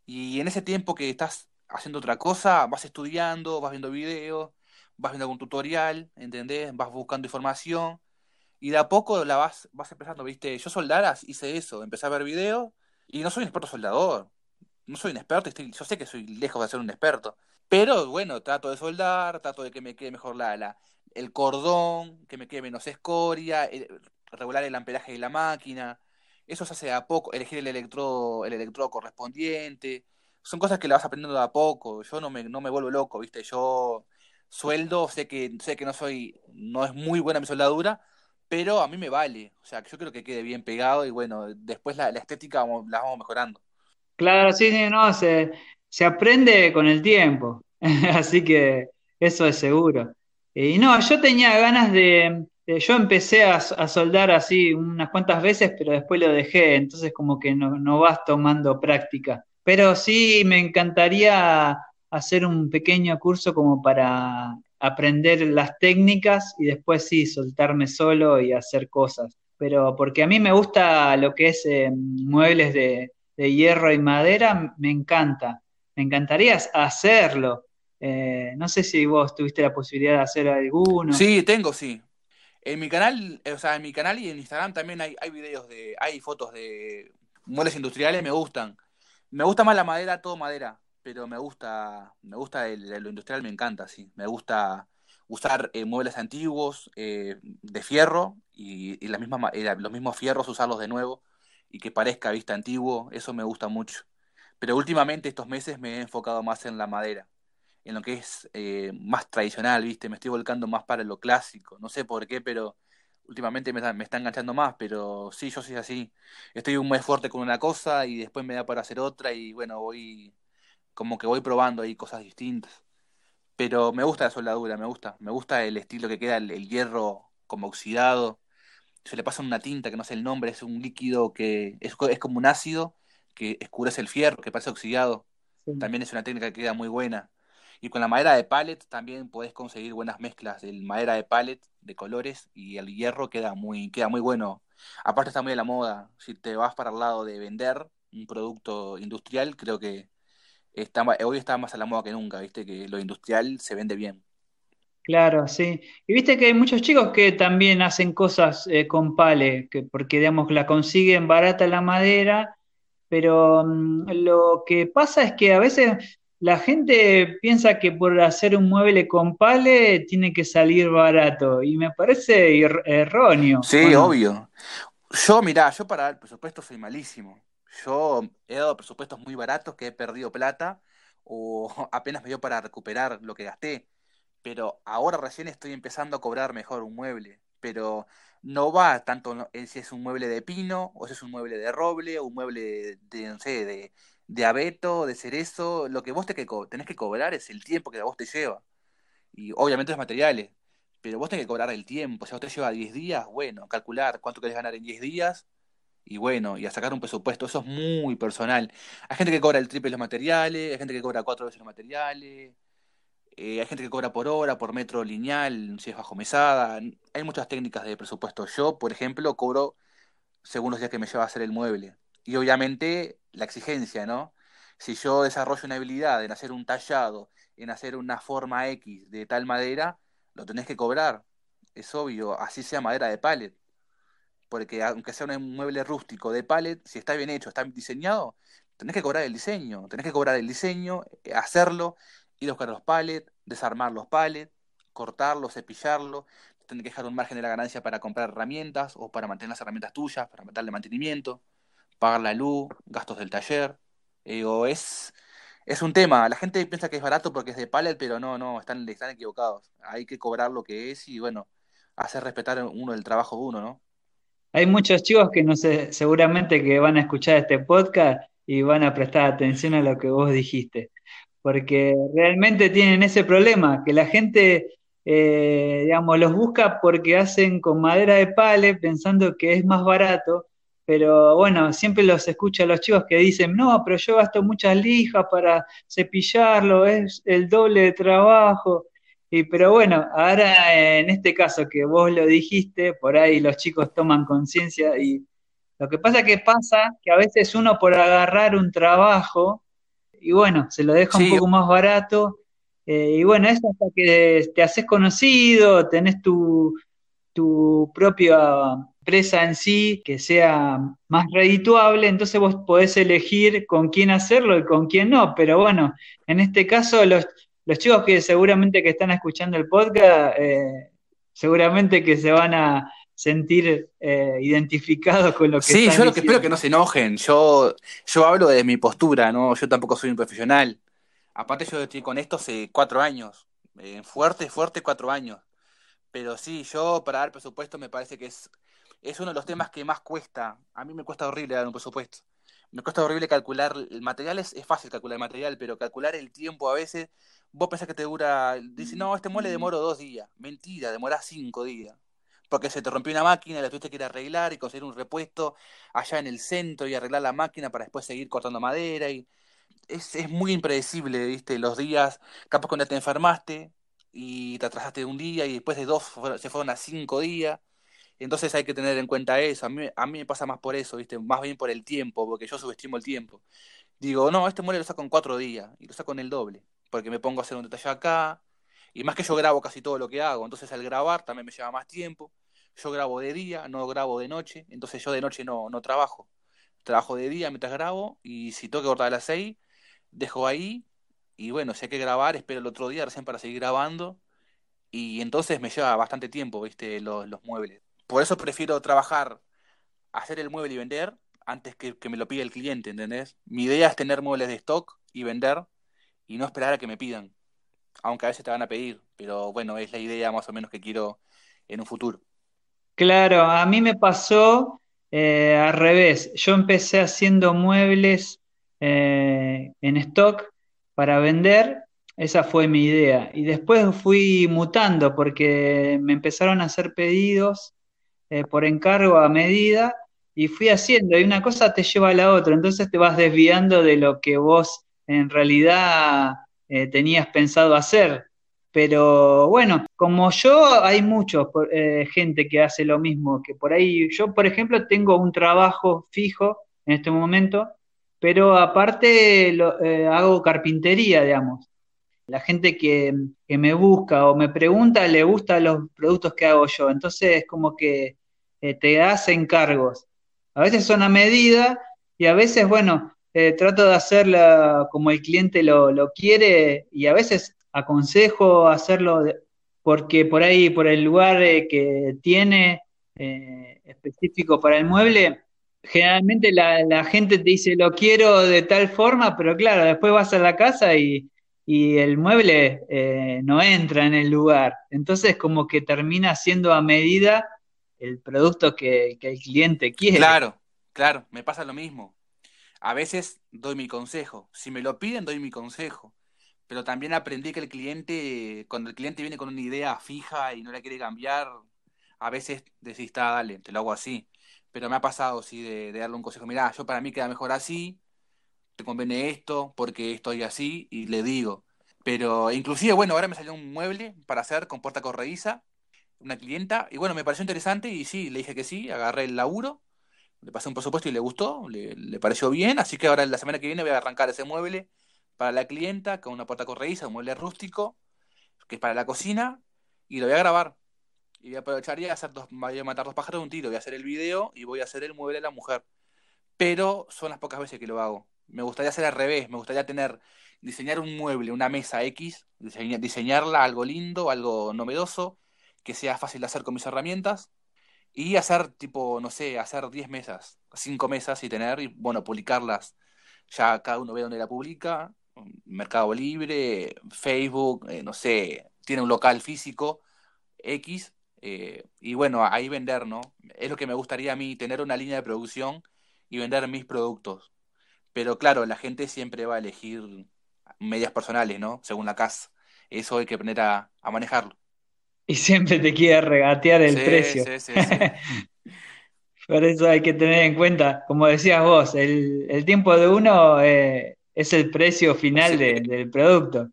Y en ese tiempo que estás haciendo otra cosa, vas estudiando, vas viendo videos, vas viendo algún tutorial, ¿entendés? Vas buscando información y de a poco la vas, vas empezando, ¿viste? Yo soldaras hice eso, empecé a ver videos y no soy un experto soldador, no soy un experto, estoy, yo sé que soy lejos de ser un experto, pero bueno, trato de soldar, trato de que me quede mejor la, la- el cordón, que me quede menos escoria, regular el amperaje de la máquina, eso se hace a poco, elegir el electrodo, el electrodo correspondiente, son cosas que la vas aprendiendo de a poco, yo no me, no me vuelvo loco, ¿viste? Yo sueldo, sé que, sé que no soy, no es muy buena mi soldadura, pero a mí me vale. O sea, yo creo que quede bien pegado y bueno, después la, la estética la vamos mejorando. Claro, sí, sí, no, se, se aprende con el tiempo, así que eso es seguro. Y no, yo tenía ganas de, de- yo empecé a, a soldar así unas cuantas veces, pero después lo dejé, entonces como que no, no vas tomando práctica. Pero sí me encantaría hacer un pequeño curso como para aprender las técnicas y después sí, soltarme solo y hacer cosas. Pero porque a mí me gusta lo que es eh, muebles de de hierro y madera, me encanta. Me encantaría hacerlo. Eh, no sé si vos tuviste la posibilidad de hacer alguno. Sí, tengo, sí. En mi canal, o sea, en mi canal y en Instagram también hay, hay videos de, hay fotos de muebles industriales, me gustan. Me gusta más la madera, todo madera, pero me gusta, me gusta el, lo industrial, me encanta, sí. Me gusta usar eh, muebles antiguos eh, de fierro y, y la misma, eh, los mismos fierros usarlos de nuevo y que parezca vista antiguo, eso me gusta mucho. Pero últimamente estos meses me he enfocado más en la madera, en lo que es más tradicional, ¿viste? Me estoy volcando más para lo clásico, no sé por qué, pero últimamente me me está enganchando más, pero sí, yo soy así. Estoy un mes fuerte con una cosa y después me da para hacer otra y bueno, voy como que voy probando ahí cosas distintas. Pero me gusta la soldadura, me gusta. Me gusta el estilo que queda el, hierro como oxidado. Se le pasa una tinta que no sé el nombre, es un líquido que es, es como un ácido que escurece el fierro, que pasa oxidado. También es una técnica que queda muy buena. Y con la madera de pallet también podés conseguir buenas mezclas de madera de pallet de colores y el hierro queda muy, queda muy bueno. Aparte está muy de la moda. Si te vas para el lado de vender un producto industrial, creo que está, hoy está más a la moda que nunca, viste, que lo industrial se vende bien. Claro, sí. Y viste que hay muchos chicos que también hacen cosas eh, con pale, que, porque digamos la consiguen barata la madera, pero mm, lo que pasa es que a veces la gente piensa que por hacer un mueble con pale tiene que salir barato y me parece erróneo. Sí, obvio. Yo, mirá, yo para el presupuesto soy malísimo. Yo he dado presupuestos muy baratos que he perdido plata o apenas me dio para recuperar lo que gasté. Pero ahora recién estoy empezando a cobrar mejor un mueble. Pero no va tanto si es un mueble de pino o si es un mueble de roble o un mueble de, no sé, de, abeto, de cerezo, lo que vos te que tenés que cobrar es el tiempo que a vos te lleva. Y obviamente los materiales, pero vos tenés que cobrar el tiempo. Si a vos te lleva 10 días, bueno, calcular cuánto querés ganar en 10 días y bueno, y a sacar un presupuesto. Eso es muy personal. Hay gente que cobra el triple de los materiales, hay gente que cobra cuatro veces los materiales, eh, hay gente que cobra por hora, por metro lineal, si es bajo mesada. Hay muchas técnicas de presupuesto. Yo, por ejemplo, cobro según los días que me lleva a hacer el mueble. Y obviamente la exigencia, ¿no? Si yo desarrollo una habilidad en hacer un tallado, en hacer una forma X de tal madera, lo tenés que cobrar. Es obvio, así sea madera de pallet. Porque aunque sea un mueble rústico de pallet, si está bien hecho, está diseñado, tenés que cobrar el diseño. Tenés que cobrar el diseño, eh, hacerlo, ir a buscar los pallets, desarmar los pallets, cortarlos, cepillarlo. Tenés que dejar un margen de la ganancia para comprar herramientas o para mantener las herramientas tuyas, para darle mantenimiento pagar la luz, gastos del taller. Digo, es, es un tema. La gente piensa que es barato porque es de pallet, pero no, no, están, están equivocados. Hay que cobrar lo que es y bueno, hacer respetar uno el trabajo de uno, ¿no? Hay muchos chicos que no sé, seguramente que van a escuchar este podcast y van a prestar atención a lo que vos dijiste, porque realmente tienen ese problema, que la gente, eh, digamos, los busca porque hacen con madera de pallet pensando que es más barato pero bueno, siempre los escucho a los chicos que dicen, no, pero yo gasto muchas lijas para cepillarlo, es el doble de trabajo. Y, pero bueno, ahora en este caso que vos lo dijiste, por ahí los chicos toman conciencia y lo que pasa que pasa que a veces uno por agarrar un trabajo, y bueno, se lo deja un poco más barato, eh, y bueno, es hasta que te haces conocido, tenés tu, tu propia empresa en sí que sea más redituable, entonces vos podés elegir con quién hacerlo y con quién no. Pero bueno, en este caso los, los chicos que seguramente que están escuchando el podcast, eh, seguramente que se van a sentir eh, identificados con lo que Sí, yo lo que espero que no se enojen. Yo, yo hablo de mi postura, ¿no? Yo tampoco soy un profesional. Aparte yo estoy con esto hace cuatro años. Eh, fuerte, fuerte cuatro años. Pero sí, yo para dar presupuesto me parece que es es uno de los temas que más cuesta. A mí me cuesta horrible dar un presupuesto. Me cuesta horrible calcular el material, es, fácil calcular el material, pero calcular el tiempo a veces, vos pensás que te dura, dice, no, este mueble demoro dos días. Mentira, demora cinco días. Porque se te rompió una máquina, la tuviste que ir arreglar y conseguir un repuesto allá en el centro y arreglar la máquina para después seguir cortando madera. y Es, es muy impredecible, ¿viste? Los días, capaz cuando te enfermaste y te atrasaste un día y después de dos se fueron a cinco días entonces hay que tener en cuenta eso. A mí, a mí me pasa más por eso, ¿viste? Más bien por el tiempo, porque yo subestimo el tiempo. Digo, no, este mueble lo saco en cuatro días y lo saco en el doble, porque me pongo a hacer un detalle acá. Y más que yo grabo casi todo lo que hago, entonces al grabar también me lleva más tiempo. yo grabo de día, no grabo de noche, entonces yo de noche no, no trabajo. Trabajo de día mientras grabo y si tengo que cortar a las 6, dejo ahí y bueno, si hay que grabar, espero el otro día recién para seguir grabando y entonces me lleva bastante tiempo, viste, los, los muebles. Por eso prefiero trabajar, hacer el mueble y vender antes que, que me lo pida el cliente, ¿entendés? Mi idea es tener muebles de stock y vender y no esperar a que me pidan. Aunque a veces te van a pedir, pero bueno, es la idea más o menos que quiero en un futuro. Claro, a mí me pasó eh, al revés. Yo empecé haciendo muebles eh, en stock para vender, esa fue mi idea. Y después fui mutando porque me empezaron a hacer pedidos eh, por encargo a medida y fui haciendo, y una cosa te lleva a la otra, entonces te vas desviando de lo que vos en realidad tenías pensado hacer. Pero bueno, como yo, hay mucha eh, gente que hace lo mismo, que por ahí, yo por ejemplo tengo un trabajo fijo en este momento, pero aparte eh, hago carpintería, digamos. La gente que, me busca o me pregunta le gustan los productos que hago yo, entonces como que eh, te hacen encargos. A veces son a medida y a veces, bueno, trato de hacerla como el cliente lo, lo quiere y a veces aconsejo hacerlo porque por ahí, por el lugar eh, que tiene eh, específico para el mueble, generalmente la, gente te dice lo quiero de tal forma, pero claro, después vas a la casa y, el mueble eh, no entra en el lugar. Entonces como que termina siendo a medida el producto que, que el cliente quiere. Claro, claro, me pasa lo mismo. A veces doy mi consejo. Si me lo piden, doy mi consejo pero también aprendí que el cliente, cuando el cliente viene con una idea fija y no la quiere cambiar, a veces decís, está, dale, te lo hago así. Pero me ha pasado, sí, de, darle un consejo, mira, yo para mí queda mejor así, te conviene esto, porque estoy así, y le digo. Pero inclusive, bueno, ahora me salió un mueble para hacer con puerta corrediza, una clienta, y bueno, me pareció interesante, y sí, le dije que sí, agarré el laburo, le pasé un presupuesto y le gustó, le, pareció bien, así que ahora la semana que viene voy a arrancar ese mueble para la clienta con una puerta corrediza, un mueble rústico, que es para la cocina, y lo voy a grabar. Y voy a aprovechar y hacer dos, voy a matar dos pájaros de un tiro, voy a hacer el video y voy a hacer el mueble de la mujer. Pero son las pocas veces que lo hago. Me gustaría hacer al revés, me gustaría tener, diseñar un mueble, una mesa X, diseñarla algo lindo, algo novedoso, que sea fácil de hacer con mis herramientas, y hacer tipo, no sé, hacer 10 mesas, 5 mesas y tener, y bueno, publicarlas. Ya cada uno ve dónde la publica, Mercado Libre, Facebook, eh, no sé, tiene un local físico X, eh, y bueno, ahí vender, ¿no? Es lo que me gustaría a mí, tener una línea de producción y vender mis productos. Pero claro, la gente siempre va a elegir medias personales, ¿no? Según la casa. Eso hay que aprender a, manejarlo. Y siempre te quiere regatear el precio. Sí, sí, sí. Por eso hay que tener en cuenta, como decías vos, el, tiempo de uno eh, es el precio final del producto.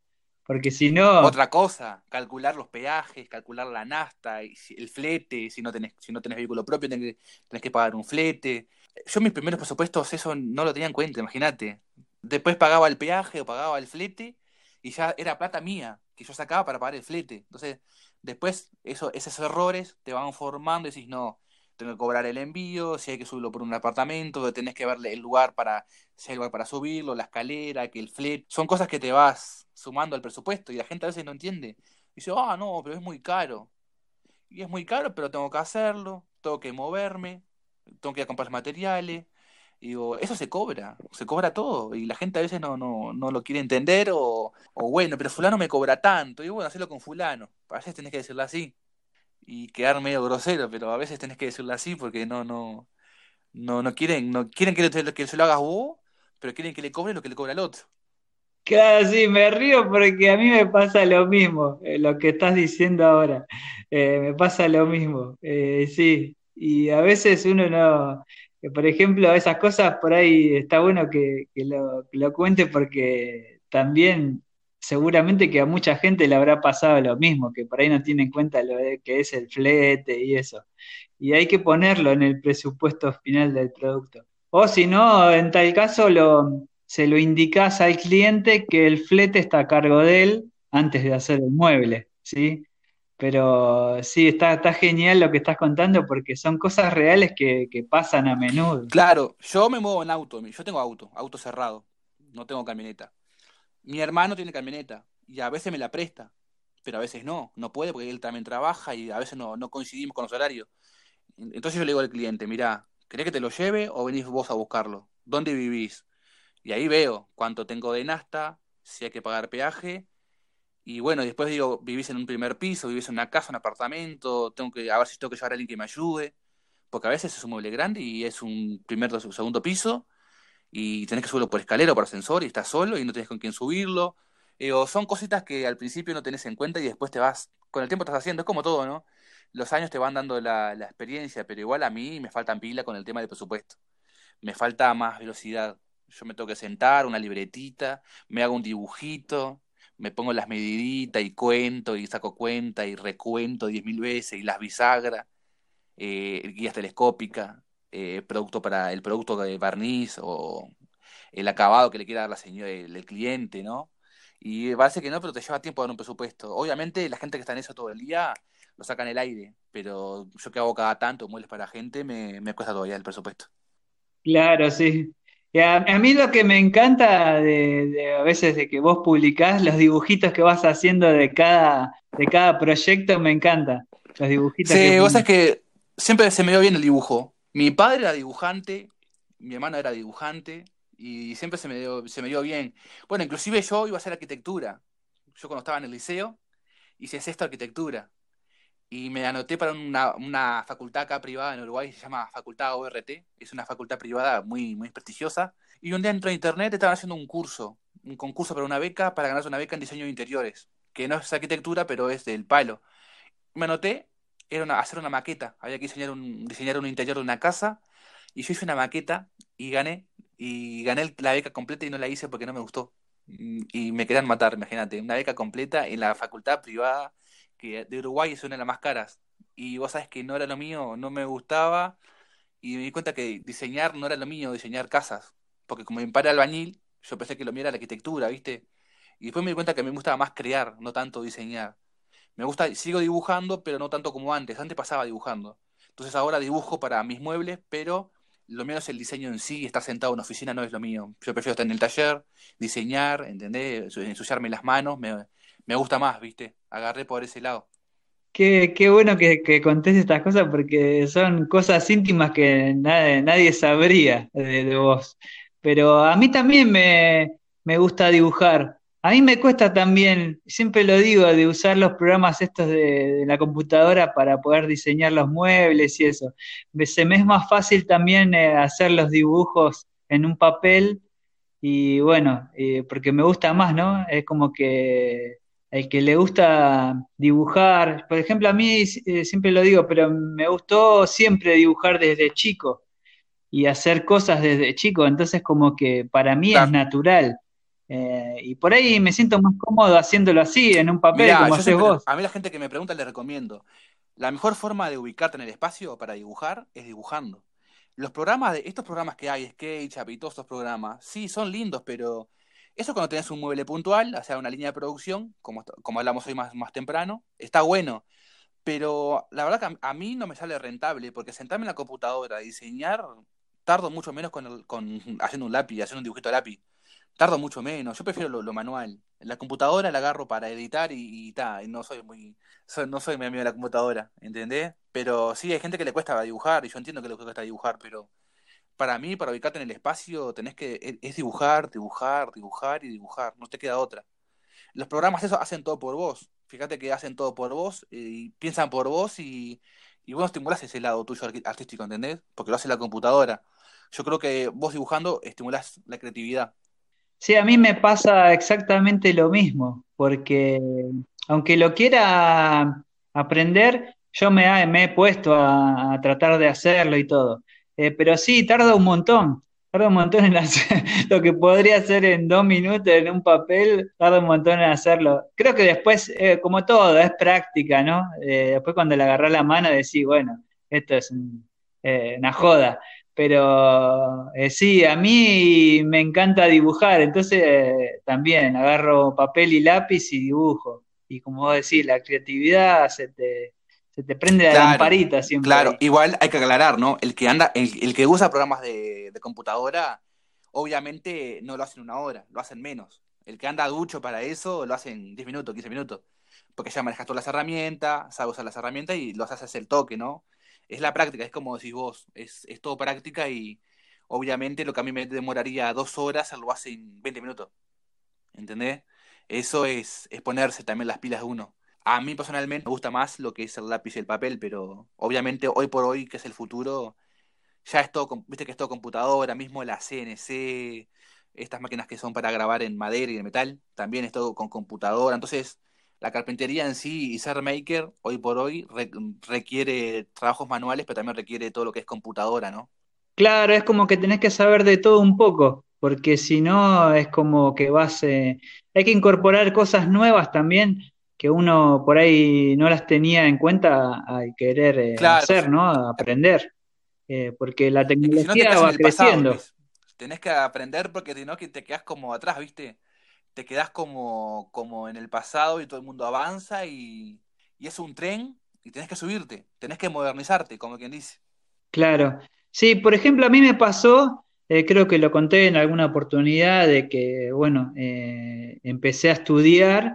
Porque si no. Otra cosa, calcular los peajes, calcular la nasta, el flete, si no tenés, si no tenés vehículo propio, tenés, que pagar un flete. Yo mis primeros presupuestos eso no lo tenía en cuenta, imagínate. Después pagaba el peaje o pagaba el flete y ya era plata mía que yo sacaba para pagar el flete. Entonces, después eso, esos errores te van formando y decís, no, tengo que cobrar el envío, si hay que subirlo por un apartamento, tenés que verle el lugar para, si hay lugar para subirlo, la escalera, que el flet, son cosas que te vas sumando al presupuesto y la gente a veces no entiende. Dice, ah, no, pero es muy caro. Y es muy caro, pero tengo que hacerlo, tengo que moverme, tengo que ir a comprar materiales. Digo, eso se cobra, se cobra todo. Y la gente a veces no, no, no lo quiere entender o, o bueno, pero fulano me cobra tanto. Y bueno, hacerlo con fulano. A veces tenés que decirlo así y quedar medio grosero, pero a veces tenés que decirlo así porque no, no, no, no quieren, no quieren que, que se lo hagas vos, pero quieren que le cobre lo que le cobra el otro. Claro, sí, me río porque a mí me pasa lo mismo, eh, lo que estás diciendo ahora. Eh, me pasa lo mismo, eh, sí. Y a veces uno no, por ejemplo, esas cosas por ahí está bueno que, lo, cuente porque también seguramente que a mucha gente le habrá pasado lo mismo, que por ahí no tiene en cuenta lo que es el flete y eso. Y hay que ponerlo en el presupuesto final del producto. O si no, en tal caso lo, se lo indicas al cliente que el flete está a cargo de él antes de hacer el mueble, ¿sí? Pero sí, está, está genial lo que estás contando porque son cosas reales que, que pasan a menudo. Claro, yo me muevo en auto, yo tengo auto, auto cerrado, no tengo camioneta. Mi hermano tiene camioneta y a veces me la presta, pero a veces no, no puede porque él también trabaja y a veces no, no coincidimos con los horarios. Entonces yo le digo al cliente, mira, ¿querés que te lo lleve o venís vos a buscarlo? ¿Dónde vivís? Y ahí veo cuánto tengo de nasta, si hay que pagar peaje. Y bueno, después digo, vivís en un primer piso, vivís en una casa, un apartamento, tengo que, a ver si tengo que llevar a alguien que me ayude, porque a veces es un mueble grande y es un primer o segundo piso, y tenés que subirlo por escalera o por ascensor y estás solo y no tenés con quién subirlo. Eh, o son cositas que al principio no tenés en cuenta y después te vas, con el tiempo estás haciendo, es como todo, ¿no? Los años te van dando la, experiencia, pero igual a mí me faltan pila con el tema del presupuesto. Me falta más velocidad. Yo me tengo que sentar, una libretita, me hago un dibujito, me pongo las mediditas y cuento y saco cuenta y recuento diez mil veces y las bisagras, eh, guías telescópicas, eh, producto para el producto de barniz o el acabado que le quiera dar la señora, el, cliente, ¿no? Y parece que no, pero te lleva tiempo dar un presupuesto. Obviamente la gente que está en eso todo el día lo saca en el aire, pero yo que hago cada tanto muebles para gente, me, me cuesta todavía el presupuesto. Claro, sí. A, mí lo que me encanta de, a veces de que vos publicás los dibujitos que vas haciendo de cada, de cada proyecto, me encanta. Los dibujitos sí, vos sabés que siempre se me dio bien el dibujo. Mi padre era dibujante, mi hermano era dibujante y siempre se me dio, se me dio bien. Bueno, inclusive yo iba a hacer arquitectura. Yo cuando estaba en el liceo hice sexto arquitectura y me anoté para una, facultad acá privada en Uruguay, se llama Facultad ORT, es una facultad privada muy, muy prestigiosa. Y un día entro a internet, estaban haciendo un curso, un concurso para una beca, para ganarse una beca en diseño de interiores, que no es arquitectura, pero es del palo. Me anoté, era hacer una maqueta, había que diseñar un, diseñar un interior de una casa, y yo hice una maqueta y gané, y gané la beca completa y no la hice porque no me gustó. Y me querían matar, imagínate, una beca completa en la facultad privada de Uruguay es una de las más caras. Y vos sabes que no era lo mío, no me gustaba. Y me di cuenta que diseñar no era lo mío, diseñar casas. Porque como paré albañil, yo pensé que lo mío era la arquitectura, ¿viste? Y después me di cuenta que me gustaba más crear, no tanto diseñar. Me gusta, sigo dibujando, pero no tanto como antes. Antes pasaba dibujando. Entonces ahora dibujo para mis muebles, pero lo mío es el diseño en sí. Estar sentado en una oficina no es lo mío. Yo prefiero estar en el taller, diseñar, ¿entendés? Ensuciarme las manos. Me, me gusta más, ¿viste? Agarré por ese lado. Qué, qué bueno que, que, contés estas cosas porque son cosas íntimas que nadie, nadie sabría de, vos. Pero a mí también me, me, gusta dibujar. A mí me cuesta también, siempre lo digo, de usar los programas estos de, la computadora para poder diseñar los muebles y eso. Se me es más fácil también eh, hacer los dibujos en un papel y bueno, eh, porque me gusta más, ¿no? Es como que el que le gusta dibujar, por ejemplo, a mí eh, siempre lo digo, pero me gustó siempre dibujar desde chico y hacer cosas desde chico, entonces como que para mí es natural. Eh, y por ahí me siento más cómodo haciéndolo así, en un papel, como haces vos. A mí la gente que me pregunta le recomiendo. La mejor forma de ubicarte en el espacio para dibujar es dibujando. Los programas, de, estos programas que hay, SketchUp y todos estos programas, sí, son lindos, pero eso cuando tenés un mueble puntual, o sea, una línea de producción, como, como hablamos hoy más, más temprano, está bueno. Pero la verdad que a, mí no me sale rentable, porque sentarme en la computadora a diseñar, tardo mucho menos con, con haciendo un lápiz, haciendo un dibujito de lápiz. Tardo mucho menos. Yo prefiero lo, manual. La computadora la agarro para editar y, ta, y no soy muy. no soy muy amigo de la computadora, ¿entendés? Pero sí, hay gente que le cuesta dibujar, y yo entiendo que le cuesta dibujar, pero para mí, para ubicarte en el espacio, tenés que, e, es dibujar, dibujar, dibujar y dibujar, no te queda otra. Los programas eso hacen todo por vos, fíjate que hacen todo por vos eh, y piensan por vos y, y vos estimulás ese lado tuyo artístico, ¿entendés? Porque lo hace la computadora. Yo creo que vos dibujando estimulás la creatividad. Sí, a mí me pasa exactamente lo mismo, porque aunque lo quiera aprender, yo me he puesto a tratar de hacerlo y todo. Eh, pero sí, tarda un montón, tarda un montón en hacer lo que podría hacer en dos minutos en un papel, tarda un montón en hacerlo. Creo que después, eh, como todo, es práctica, ¿no? Eh, después cuando le agarrás la mano decís, bueno, esto es una joda. Pero sí, a mí me encanta dibujar, entonces también agarro papel y lápiz y dibujo. y como vos decís, la creatividad se se te prende la lamparita siempre. Claro, igual hay que aclarar, ¿no? El que anda, el, que usa programas de, computadora, obviamente no lo hacen una hora, lo hacen menos. El que anda ducho para eso lo hacen 10 minutos, 15 minutos. Porque ya manejas todas las herramientas, sabes usar las herramientas y los haces el toque, ¿no? Es la práctica, es como decís vos, es, es todo práctica y obviamente lo que a mí me demoraría dos horas lo hacen 20 minutos. ¿Entendés? Eso es, es ponerse también las pilas de uno. A mí personalmente me gusta más lo que es el lápiz y el papel, pero obviamente hoy por hoy, que es el futuro, ya es todo, viste que es todo computadora, mismo la CNC, estas máquinas que son para grabar en madera y en metal, también es todo con computadora. Entonces, la carpintería en sí y ser maker, hoy por hoy, requiere trabajos manuales, pero también requiere todo lo que es computadora, ¿no? Claro, es como que tenés que saber de todo un poco, porque si no es como que vas... Eh, hay que incorporar cosas nuevas también que uno por ahí no las tenía en cuenta al querer eh, hacer, ¿no? Aprender. Eh, porque la tecnología va creciendo. tenés que aprender porque si no te quedas como atrás, ¿viste? Te quedas como, como en el pasado y todo el mundo avanza y, y es un tren y tenés que subirte, tenés que modernizarte, como quien dice. Claro. Sí, por ejemplo, a mí me pasó, eh, creo que lo conté en alguna oportunidad, de que, bueno, empecé a estudiar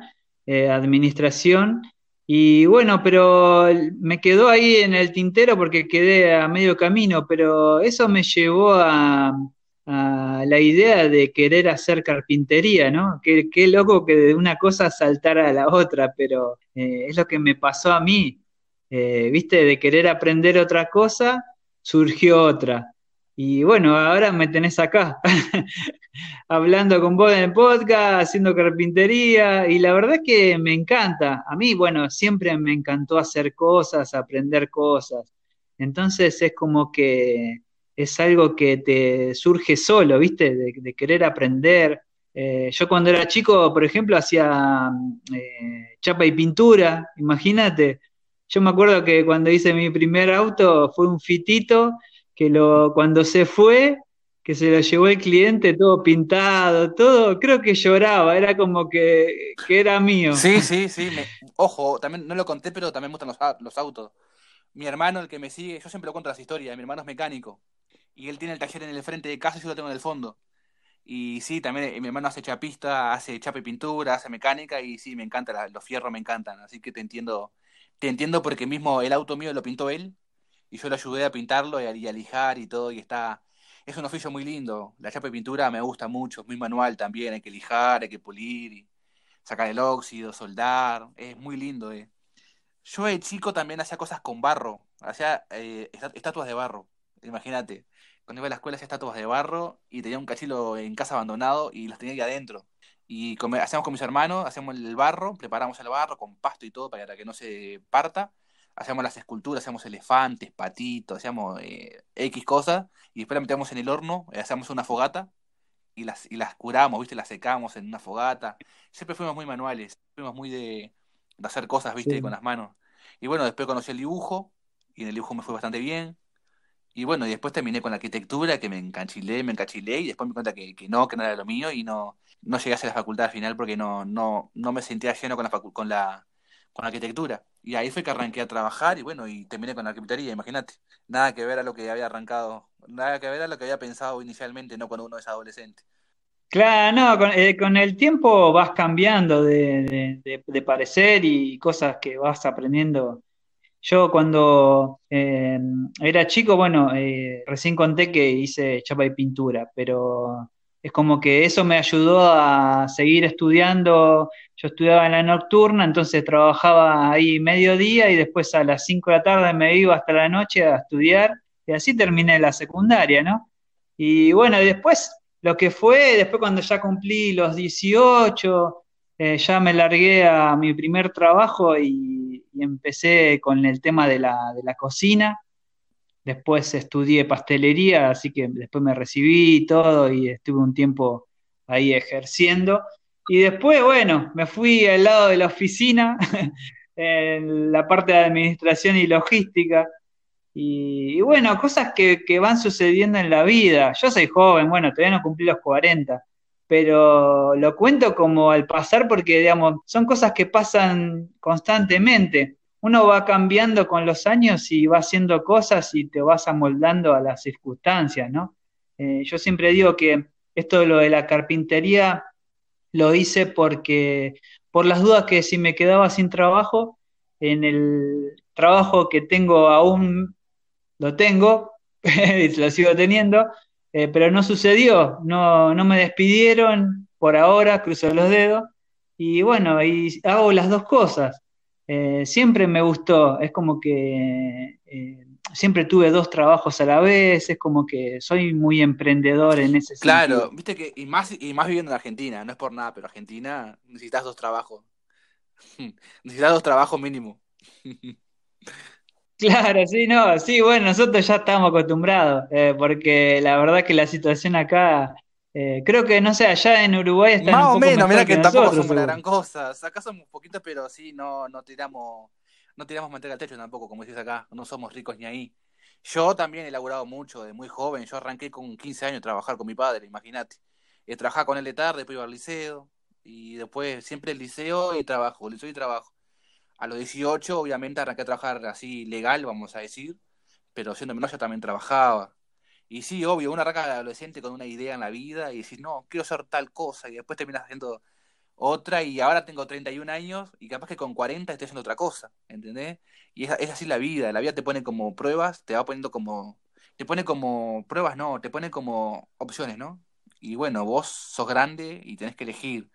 eh, administración. Y bueno, pero me quedó ahí en el tintero porque quedé a medio camino, pero eso me llevó a, la idea de querer hacer carpintería, ¿no? Qué, loco que de una cosa saltara a la otra, pero eh, es lo que me pasó a mí, eh, ¿viste? De querer aprender otra cosa, surgió otra. Y bueno, ahora me tenés acá, hablando con vos en el podcast, haciendo carpintería, y la verdad que me encanta. A mí, bueno, siempre me encantó hacer cosas, aprender cosas. Entonces es como que es algo que te surge solo, ¿viste? De, querer aprender. Eh, yo cuando era chico, por ejemplo, hacía eh, chapa y pintura, imagínate. Yo me acuerdo que cuando hice mi primer auto fue un fitito que lo, cuando se fue, que se lo llevó el cliente todo pintado, todo, creo que lloraba, era como que, era mío. Sí, sí, sí. ojo, también no lo conté, pero también me gustan los, autos. Mi hermano, el que me sigue, yo siempre lo cuento las historias, mi hermano es mecánico y él tiene el taller en el frente de casa y yo lo tengo en el fondo. Y sí, también eh, mi hermano hace chapista, hace chapa y pintura, hace mecánica y sí, me encanta, los fierros me encantan, así que te entiendo, te entiendo porque mismo el auto mío lo pintó él y yo lo ayudé a pintarlo y a, lijar y todo, y está, es un oficio muy lindo. La chapa de pintura me gusta mucho, es muy manual también, hay que lijar, hay que pulir, y sacar el óxido, soldar, es muy lindo. Eh. Yo de chico también hacía cosas con barro, hacía eh, estatuas de barro, imagínate. Cuando iba a la escuela hacía estatuas de barro y tenía un cachilo en casa abandonado y las tenía ahí adentro. Y hacíamos con mis hermanos, hacemos el barro, preparamos el barro con pasto y todo para que no se parta hacemos las esculturas, hacemos elefantes, patitos, hacemos eh, X cosas, y después las metemos en el horno, eh, hacemos una fogata y las, y las curamos, ¿viste? Las secamos en una fogata. Siempre fuimos muy manuales, fuimos muy de, hacer cosas, ¿viste? Con las manos. Y bueno, después conocí el dibujo, y en el dibujo me fue bastante bien. Y bueno, y después terminé con la arquitectura, que me encanchilé, me encachilé, y después me di cuenta que, que no, que no era lo mío, y no, no llegué a hacer la facultad al final porque no, no, no me sentía lleno con la, con la, con arquitectura. Y ahí fue que arranqué a trabajar y bueno, y terminé con la arquitectura, imagínate. Nada que ver a lo que había arrancado, nada que ver a lo que había pensado inicialmente, no cuando uno es adolescente. Claro, no, con, eh, el tiempo vas cambiando de, parecer y cosas que vas aprendiendo. Yo cuando eh, era chico, bueno, eh, recién conté que hice chapa y pintura, pero es como que eso me ayudó a seguir estudiando. Yo estudiaba en la nocturna, entonces trabajaba ahí mediodía y después a las 5 de la tarde me iba hasta la noche a estudiar y así terminé la secundaria, ¿no? Y bueno, después lo que fue, después cuando ya cumplí los 18, eh, ya me largué a mi primer trabajo y, y empecé con el tema de la, de la cocina Después estudié pastelería, así que después me recibí y todo y estuve un tiempo ahí ejerciendo. Y después, bueno, me fui al lado de la oficina, en la parte de administración y logística. Y, bueno, cosas que, van sucediendo en la vida. Yo soy joven, bueno, todavía no cumplí los 40, pero lo cuento como al pasar porque, digamos, son cosas que pasan constantemente. Uno va cambiando con los años y va haciendo cosas y te vas amoldando a las circunstancias, ¿no? Eh, yo siempre digo que esto de lo de la carpintería lo hice porque, por las dudas que si me quedaba sin trabajo, en el trabajo que tengo aún lo tengo, lo sigo teniendo, eh, pero no sucedió, no, no me despidieron por ahora, cruzo los dedos, y bueno, y hago las dos cosas. Eh, siempre me gustó, es como que eh, siempre tuve dos trabajos a la vez, es como que soy muy emprendedor en ese sentido. Claro, viste que, y más, y más viviendo en Argentina, no es por nada, pero Argentina necesitas dos trabajos. necesitas dos trabajos mínimo. Claro, sí, no, sí, bueno, nosotros ya estamos acostumbrados, eh, porque la verdad que la situación acá, eh, creo que, no sé, allá en Uruguay está Más o menos, mira que, tampoco somos una gran cosa, acá somos un poquito, pero sí, no, no tiramos, no tiramos manteca al techo tampoco, como dices acá, no somos ricos ni ahí. Yo también he laburado mucho, de muy joven, yo arranqué con 15 años a trabajar con mi padre, imagínate. He trabajado con él de tarde, después iba al liceo, y después siempre el liceo y trabajo, liceo y trabajo a los 18, obviamente, arranqué a trabajar así legal, vamos a decir, pero siendo menor yo también trabajaba. Y sí, obvio, uno arranca adolescente con una idea en la vida y decís, no, quiero hacer tal cosa, y después terminas haciendo otra, y ahora tengo 31 años, y capaz que con 40 estoy haciendo otra cosa, ¿entendés? Y es, es así la vida, la vida te pone como pruebas, te va poniendo como, te pone como pruebas, no, te pone como opciones, ¿no? Y bueno, vos sos grande y tenés que elegir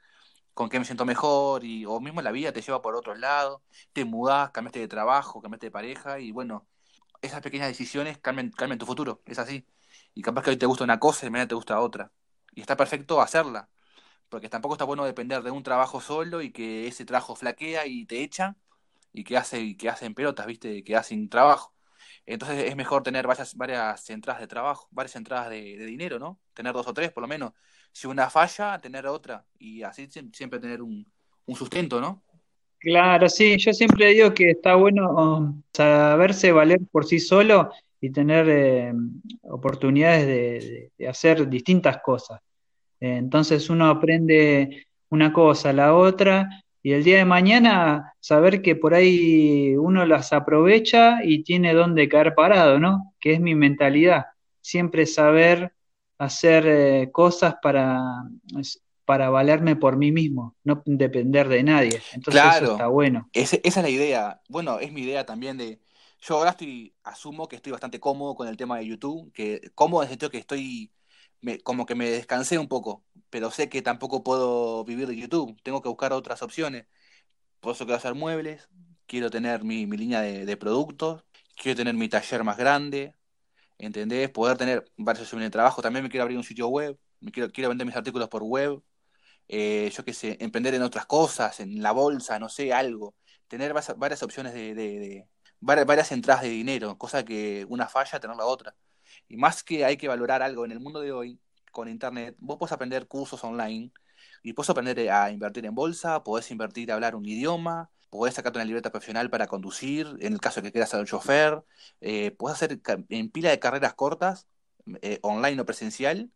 con qué me siento mejor, y, o mismo la vida te lleva por otro lado, te mudás, cambiaste de trabajo, cambiaste de pareja, y bueno, esas pequeñas decisiones cambian, cambian tu futuro, es así. Y capaz que hoy te gusta una cosa y mañana te gusta otra. Y está perfecto hacerla, porque tampoco está bueno depender de un trabajo solo y que ese trabajo flaquea y te echa y que hace y que hacen pelotas, ¿viste? Que hacen trabajo. Entonces es mejor tener varias, varias entradas de trabajo, varias entradas de, de dinero, ¿no? Tener dos o tres por lo menos si una falla, tener otra y así siempre tener un, sustento, ¿no? Claro, sí, yo siempre digo que está bueno um, saberse valer por sí solo y tener eh, oportunidades de, hacer distintas cosas. entonces uno aprende una cosa, la otra, y el día de mañana saber que por ahí uno las aprovecha y tiene dónde caer parado, ¿no? Que es mi mentalidad. Siempre saber hacer eh, cosas para, para valerme por mí mismo, no depender de nadie. Entonces eso está bueno. esa es la idea. Bueno, es mi idea también de... Yo ahora estoy, asumo que estoy bastante cómodo con el tema de YouTube, que cómodo en el sentido que estoy, como que me descansé un poco, pero sé que tampoco puedo vivir de YouTube, tengo que buscar otras opciones. Por eso quiero hacer muebles, quiero tener mi, mi línea de, productos, quiero tener mi taller más grande, ¿entendés? Poder tener varias opciones de trabajo. También me quiero abrir un sitio web, me quiero, quiero vender mis artículos por web, eh, yo qué sé, emprender en otras cosas, en la bolsa, no sé, algo. Tener varias, opciones de, varias, entradas de dinero, cosa que una falla, tener la otra. Y más que hay que valorar algo en el mundo de hoy, con internet, vos podés aprender cursos online y podés aprender a invertir en bolsa, podés invertir a hablar un idioma, podés sacarte una libreta profesional para conducir, en el caso de que quieras ser un chofer, eh, hacer en pila de carreras cortas, eh, online o presencial,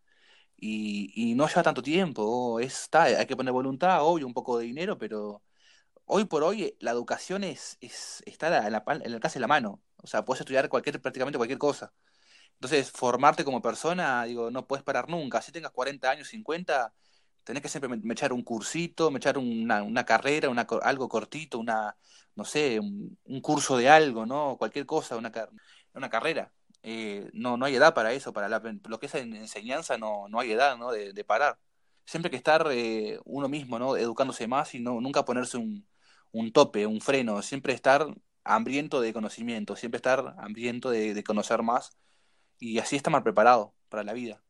y, no lleva tanto tiempo, está, hay que poner voluntad, obvio, un poco de dinero, pero hoy por hoy la educación es, es está en, la, en el alcance de la mano, o sea, puedes estudiar cualquier, prácticamente cualquier cosa. Entonces, formarte como persona, digo, no puedes parar nunca. Si tengas 40 años, 50, tenés que siempre me, echar un cursito, me echar una, una carrera, una, algo cortito, una, no sé, un, curso de algo, ¿no? Cualquier cosa, una, una carrera. Eh, no, no hay edad para eso, para lo que es enseñanza no, no hay edad, ¿no? De, parar. Siempre que estar eh, uno mismo, ¿no? Educándose más y no, nunca ponerse un, un tope, un freno, siempre estar hambriento de conocimiento, siempre estar hambriento de, conocer más y así estar más preparado para la vida.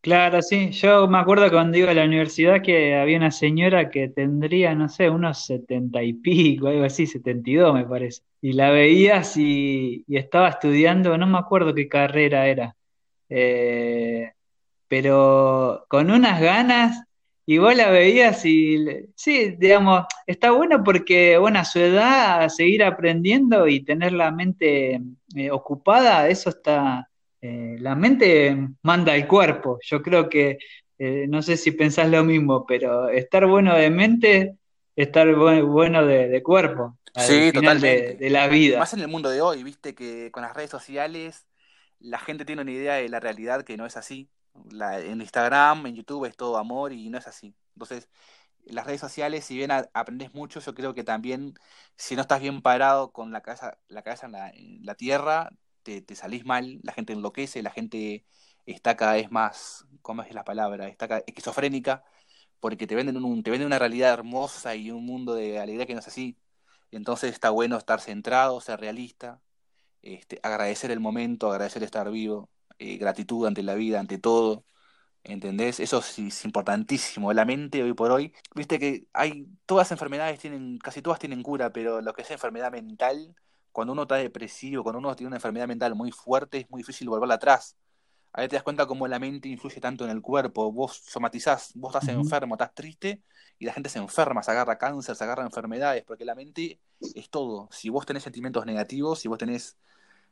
Claro, sí. Yo me acuerdo cuando iba a la universidad que había una señora que tendría, no sé, unos setenta y pico, algo así, setenta y dos me parece. Y la veías y, estaba estudiando, no me acuerdo qué carrera era, eh, pero con unas ganas, y vos la veías y, sí, digamos, está bueno porque, bueno, a su edad, seguir aprendiendo y tener la mente eh, ocupada, eso está eh, la mente manda el cuerpo. Yo creo que eh, no sé si pensás lo mismo, pero estar bueno de mente, estar bueno de, cuerpo, al final de, la vida. Más en el mundo de hoy, viste que con las redes sociales la gente tiene una idea de la realidad que no es así. En Instagram, en YouTube es todo amor y no es así. Entonces, las redes sociales, si bien aprendes mucho, yo creo que también, si no estás bien parado con la cabeza, la cabeza en, la, tierra, te, salís mal, la gente enloquece, la gente está cada vez más, ¿cómo es la palabra? Está esquizofrénica, porque te venden, un, te venden una realidad hermosa y un mundo de alegría que no es así. Entonces está bueno estar centrado, ser realista, este, agradecer el momento, agradecer estar vivo, eh, gratitud ante la vida, ante todo. ¿Entendés? Eso sí es importantísimo. La mente hoy por hoy, viste que hay, todas las enfermedades tienen, casi todas tienen cura, pero lo que es enfermedad mental, cuando uno está depresivo, cuando uno tiene una enfermedad mental muy fuerte, es muy difícil volverla atrás. Ahí te das cuenta cómo la mente influye tanto en el cuerpo. Vos somatizás, vos estás enfermo, estás triste, y la gente se enferma, se agarra cáncer, se agarra enfermedades, porque la mente es todo. Si vos tenés sentimientos negativos, si vos tenés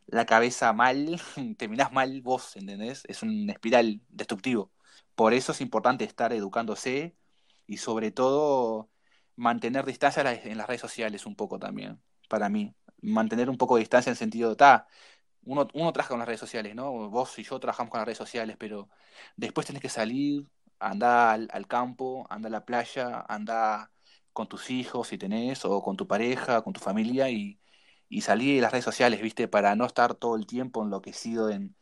la cabeza mal, terminás mal vos, ¿entendés? Es un espiral destructivo. Por eso es importante estar educándose y sobre todo mantener distancia en las redes sociales un poco también, para mí. Mantener un poco de distancia en el sentido, ta, uno, uno trabaja con las redes sociales, ¿no? Vos y yo trabajamos con las redes sociales, pero después tenés que salir, andar al, campo, andar a la playa, andar con tus hijos si tenés, o con tu pareja, con tu familia, y, y salir de las redes sociales, ¿viste? Para no estar todo el tiempo enloquecido en,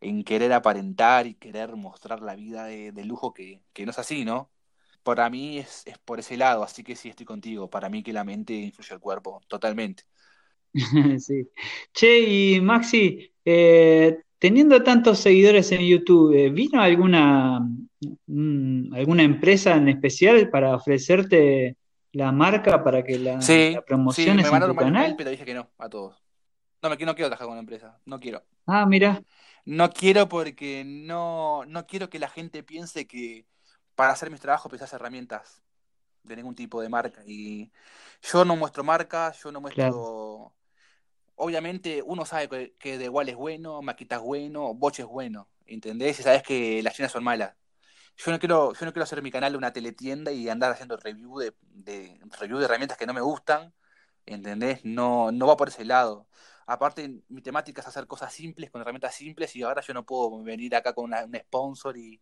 en querer aparentar y querer mostrar la vida de, lujo que, no es así, ¿no? Para mí es, por ese lado, así que sí estoy contigo. Para mí que la mente influye al cuerpo, totalmente. sí. Che, y Maxi, eh, teniendo tantos seguidores en YouTube, eh, ¿vino alguna, mm, alguna empresa en especial para ofrecerte la marca para que la, sí, promociones sí, me en tu canal? pero dije que no, a todos. No, me, no quiero trabajar con una empresa, no quiero. Ah, mira. No quiero porque no, no quiero que la gente piense que para hacer mis trabajos precisas herramientas de ningún tipo de marca. Y yo no muestro marca, yo no muestro... Obviamente uno sabe que, de igual es bueno, Maquita es bueno, Boche es bueno, ¿entendés? Y sabes que las chinas son malas. Yo no quiero, yo no quiero hacer mi canal una teletienda y andar haciendo review de, de, review de herramientas que no me gustan, ¿entendés? No, no va por ese lado. Aparte, mi temática es hacer cosas simples, con herramientas simples, y ahora yo no puedo venir acá con un sponsor y,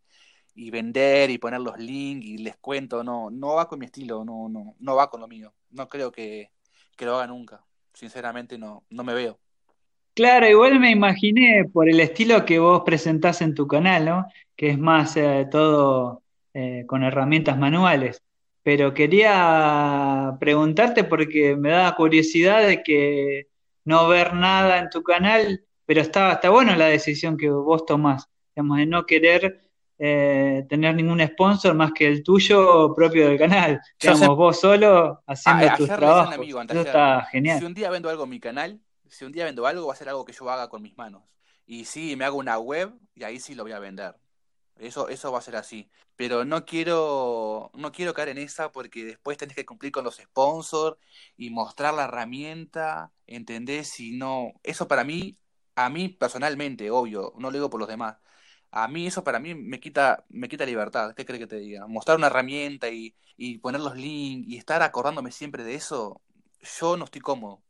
vender y poner los links y les cuento, no, no va con mi estilo, no, no, no va con lo mío. No creo que, lo haga nunca. Sinceramente no, no me veo. Claro, igual me imaginé por el estilo que vos presentás en tu canal, ¿no? Que es más eh, todo eh, con herramientas manuales. Pero quería preguntarte porque me da curiosidad de que no ver nada en tu canal, pero está, está bueno la decisión que vos tomás, digamos, de no querer eh, tener ningún sponsor más que el tuyo propio del canal. Digamos, vos solo haciendo ah, tus trabajos. Eso está genial. Si un día vendo algo en mi canal, si un día vendo algo, va a ser algo que yo haga con mis manos. Y sí, me hago una web y ahí sí lo voy a vender. Eso, eso va a ser así. Pero no quiero, no quiero caer en esa porque después tenés que cumplir con los sponsors y mostrar la herramienta, ¿entendés? Si no, eso para mí, a mí personalmente, obvio, no lo digo por los demás. A mí eso para mí me quita, me quita libertad. ¿Qué crees que te diga? Mostrar una herramienta y, y poner los links y estar acordándome siempre de eso, yo no estoy cómodo.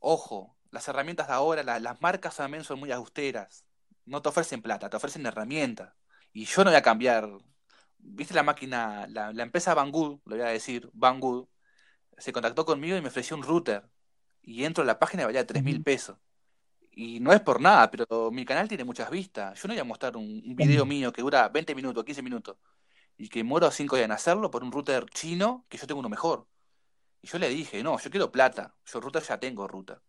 Ojo, las herramientas de ahora, las marcas también son muy austeras. No te ofrecen plata, te ofrecen herramientas. Y yo no voy a cambiar. ¿Viste la máquina, la, empresa Banggood, lo voy a decir, Banggood, se contactó conmigo y me ofreció un router. Y entro a la página y valía 3 mil pesos. Y no es por nada, pero mi canal tiene muchas vistas. Yo no voy a mostrar un, video mío que dura 20 minutos, 15 minutos, y que muero 5 días en hacerlo por un router chino que yo tengo uno mejor. Y yo le dije, no, yo quiero plata. Yo router ya tengo router.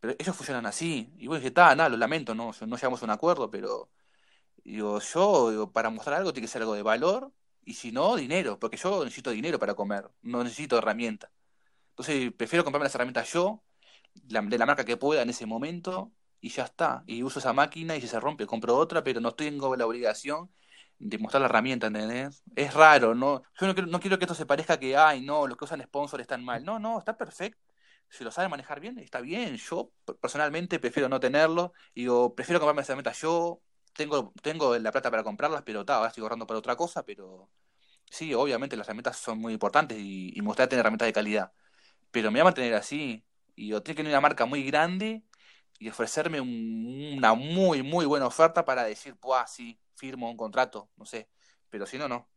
Pero ellos funcionan así. Y vos dije, está, nada, lo lamento, no, no llegamos a un acuerdo, pero Digo, yo, para mostrar algo tiene que ser algo de valor, y si no, dinero, porque yo necesito dinero para comer, no necesito herramientas. Entonces, prefiero comprarme las herramientas yo, de la marca que pueda en ese momento, y ya está. Y uso esa máquina y si se rompe, compro otra, pero no tengo la obligación de mostrar la herramienta, ¿entendés? Es raro, ¿no? Yo no quiero, no quiero que esto se parezca que, ay, no, los que usan sponsor están mal. No, no, está perfecto. Si lo saben manejar bien, está bien. Yo personalmente prefiero no tenerlo. Digo, prefiero comprarme las herramientas yo, tengo, tengo la plata para comprarlas, pero ahora estoy ahorrando para otra cosa, pero sí, obviamente las herramientas son muy importantes y, y me gustaría tener herramientas de calidad. Pero me voy a mantener así. Y o tiene que tener una marca muy grande y ofrecerme un- una muy, muy buena oferta para decir, pues sí, firmo un contrato, no sé. Pero si no, no.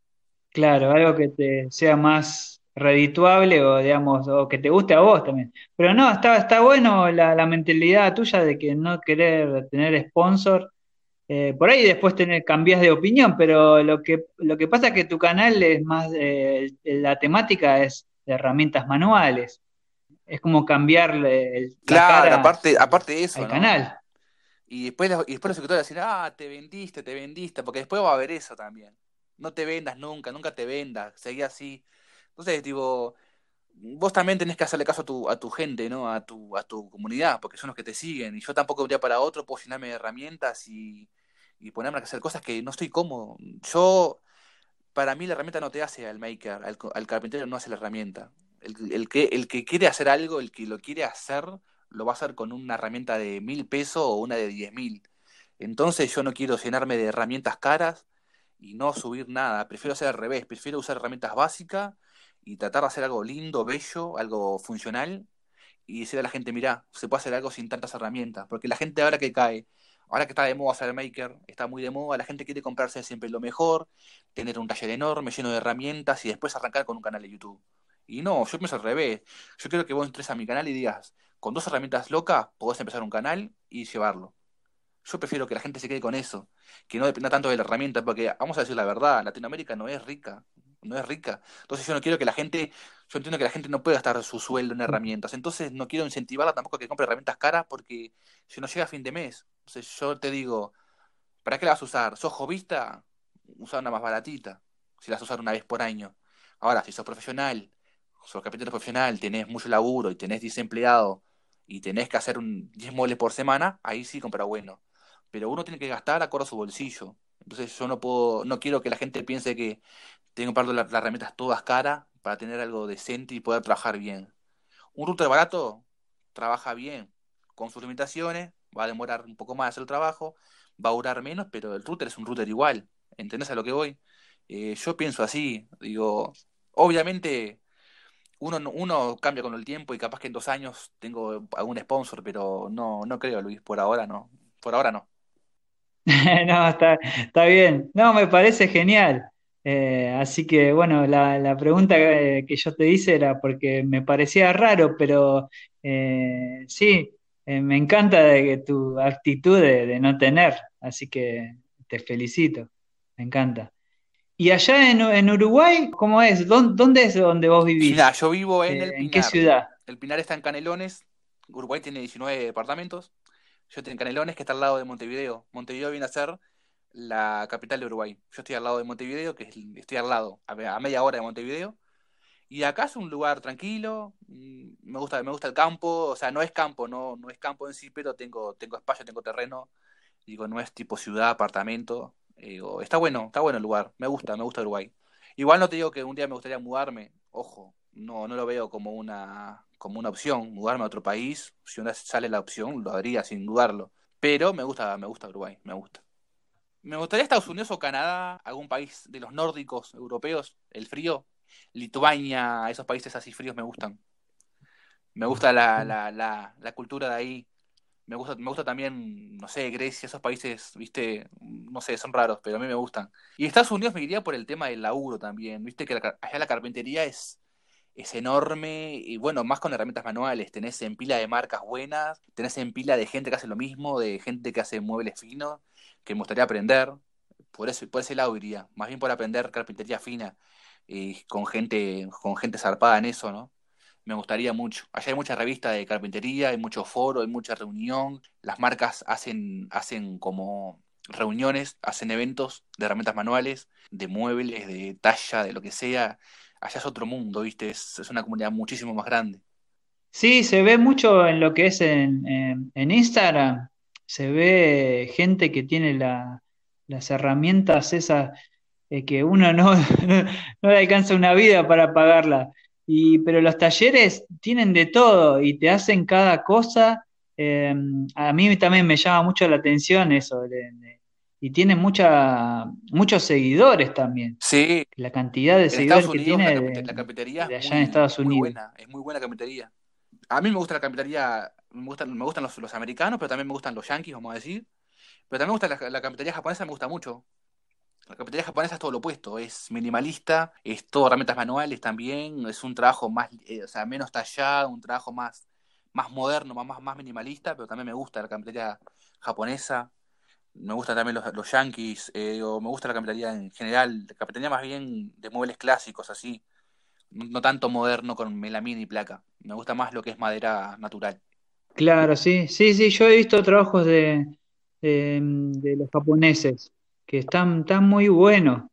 Claro, algo que te sea más redituable o digamos, o que te guste a vos también. Pero no, está, está bueno la, la mentalidad tuya de que no querer tener sponsor. Eh, por ahí después tener, cambias de opinión, pero lo que, lo que pasa es que tu canal es más, eh, la temática es de herramientas manuales. Es como cambiarle el- la Claro, cara aparte, aparte de eso, al ¿no? canal. Y después, y después los suscriptores decir, ah, te vendiste, te vendiste, porque después va a haber eso también. No te vendas nunca, nunca te vendas, seguí así. Entonces, tipo, vos también tenés que hacerle caso a tu, a tu gente, ¿no? A tu, a tu comunidad, porque son los que te siguen. Y yo tampoco un día para otro puedo llenarme de herramientas y, y ponerme a hacer cosas que no estoy cómodo. Yo, para mí, la herramienta no te hace al maker, al, al carpintero no hace la herramienta. El, el que, el que quiere hacer algo, el que lo quiere hacer, lo va a hacer con una herramienta de mil pesos o una de diez mil. Entonces yo no quiero llenarme de herramientas caras y no subir nada. Prefiero hacer al revés, prefiero usar herramientas básicas y tratar de hacer algo lindo, bello, algo funcional y decir a la gente, mirá, se puede hacer algo sin tantas herramientas. Porque la gente ahora que cae, ahora que está de moda hacer maker, está muy de moda, la gente quiere comprarse siempre lo mejor, tener un taller enorme, lleno de herramientas y después arrancar con un canal de YouTube. Y no, yo pienso al revés. Yo quiero que vos entres a mi canal y digas, con dos herramientas locas podés empezar un canal y llevarlo. Yo prefiero que la gente se quede con eso, que no dependa tanto de la herramienta, porque vamos a decir la verdad, Latinoamérica no es rica, no es rica. Entonces yo no quiero que la gente, yo entiendo que la gente no puede gastar su sueldo en herramientas, entonces no quiero incentivarla tampoco a que compre herramientas caras porque si no llega a fin de mes. Entonces yo te digo, ¿para qué la vas a usar? ¿Sos jovista? Usa una más baratita, si la vas a usar una vez por año. Ahora, si sos profesional, sos carpintero profesional, tenés mucho laburo y tenés 10 empleados y tenés que hacer un 10 muebles por semana, ahí sí compra bueno pero uno tiene que gastar acorde a su bolsillo. Entonces yo no puedo, no quiero que la gente piense que tengo que las, las herramientas todas caras para tener algo decente y poder trabajar bien. Un router barato trabaja bien, con sus limitaciones, va a demorar un poco más hacer el trabajo, va a durar menos, pero el router es un router igual. ¿Entendés a lo que voy? Eh, yo pienso así, digo, obviamente uno, no- uno cambia con el tiempo y capaz que en dos años tengo algún sponsor, pero no, no creo, Luis, por ahora no. Por ahora no. No, está, está bien. No, me parece genial. Eh, así que, bueno, la, la pregunta que, que yo te hice era porque me parecía raro, pero eh, sí, eh, me encanta de que tu actitud de, de no tener, así que te felicito, me encanta. ¿Y allá en, en Uruguay, cómo es? ¿Dónde, dónde es donde vos vivís? yo vivo en Eh, el ¿en qué Pinar. ciudad? El Pinar está en Canelones. Uruguay tiene 19 departamentos. Yo estoy en Canelones, que está al lado de Montevideo. Montevideo viene a ser la capital de Uruguay. Yo estoy al lado de Montevideo, que es, estoy al lado, a, a media hora de Montevideo. Y acá es un lugar tranquilo. mm, Me gusta, me gusta el campo. O sea, no es campo, no, no es campo en sí, pero tengo, tengo espacio, tengo terreno. Digo, no es tipo ciudad, apartamento. Eh, Digo, está bueno, está bueno el lugar. Me gusta, me gusta Uruguay. Igual no te digo que un día me gustaría mudarme. Ojo, no, no lo veo como una, como una opción, mudarme a otro país. Si una sale la opción, lo haría sin dudarlo. Pero me gusta, me gusta Uruguay, me gusta. Me gustaría Estados Unidos o Canadá, algún país de los nórdicos europeos, el frío. Lituania, esos países así fríos me gustan. Me gusta la, la, la, la cultura de ahí. Me gusta, me gusta también, no sé, Grecia, esos países, viste, no sé, son raros, pero a mí me gustan. Y Estados Unidos me iría por el tema del laburo también, viste que allá la carpintería es, es enorme y bueno, más con herramientas manuales, tenés en pila de marcas buenas, tenés en pila de gente que hace lo mismo, de gente que hace muebles finos, me gustaría aprender, por eso, por ese lado iría, más bien por aprender carpintería fina y con gente, con gente zarpada en eso, ¿no? Me gustaría mucho. Allá hay mucha revista de carpintería, hay mucho foro, hay mucha reunión. Las marcas hacen, hacen como reuniones, hacen eventos de herramientas manuales, de muebles, de talla, de lo que sea. Allá es otro mundo, ¿viste? Es, una comunidad muchísimo más grande. Sí, se ve mucho en lo que es en- en Instagram. Se ve gente que tiene la- las herramientas esas eh, que uno no, no, no le alcanza una vida para pagarla. Y, pero los talleres tienen de todo y te hacen cada cosa. Eh, a mí también me llama mucho la atención eso, de, de- y tiene mucha, muchos seguidores también. Sí, La cantidad de en seguidores que Unidos la, tiene de, la de es allá en Estados es muy Unidos. buena, es muy buena carpintería. A mí me gusta la carpintería, me gustan, me gustan los, los americanos, pero también me gustan los yankees, vamos a decir. Pero también me gusta la, la japonesa, me gusta mucho. La carpintería japonesa es todo lo opuesto, es minimalista, es todo herramientas manuales también, es un trabajo más, eh, o sea, menos tallado, un trabajo más, más moderno, más, más, minimalista, pero también me gusta la carpintería japonesa, me gustan también los, los yankees, eh, o me gusta la carpintería en general, la carpintería más bien de muebles clásicos, así, no, no tanto moderno con melamina y placa, me gusta más lo que es madera natural. Claro, sí, sí, sí, yo he visto trabajos de, de, de los japoneses que están, están muy buenos.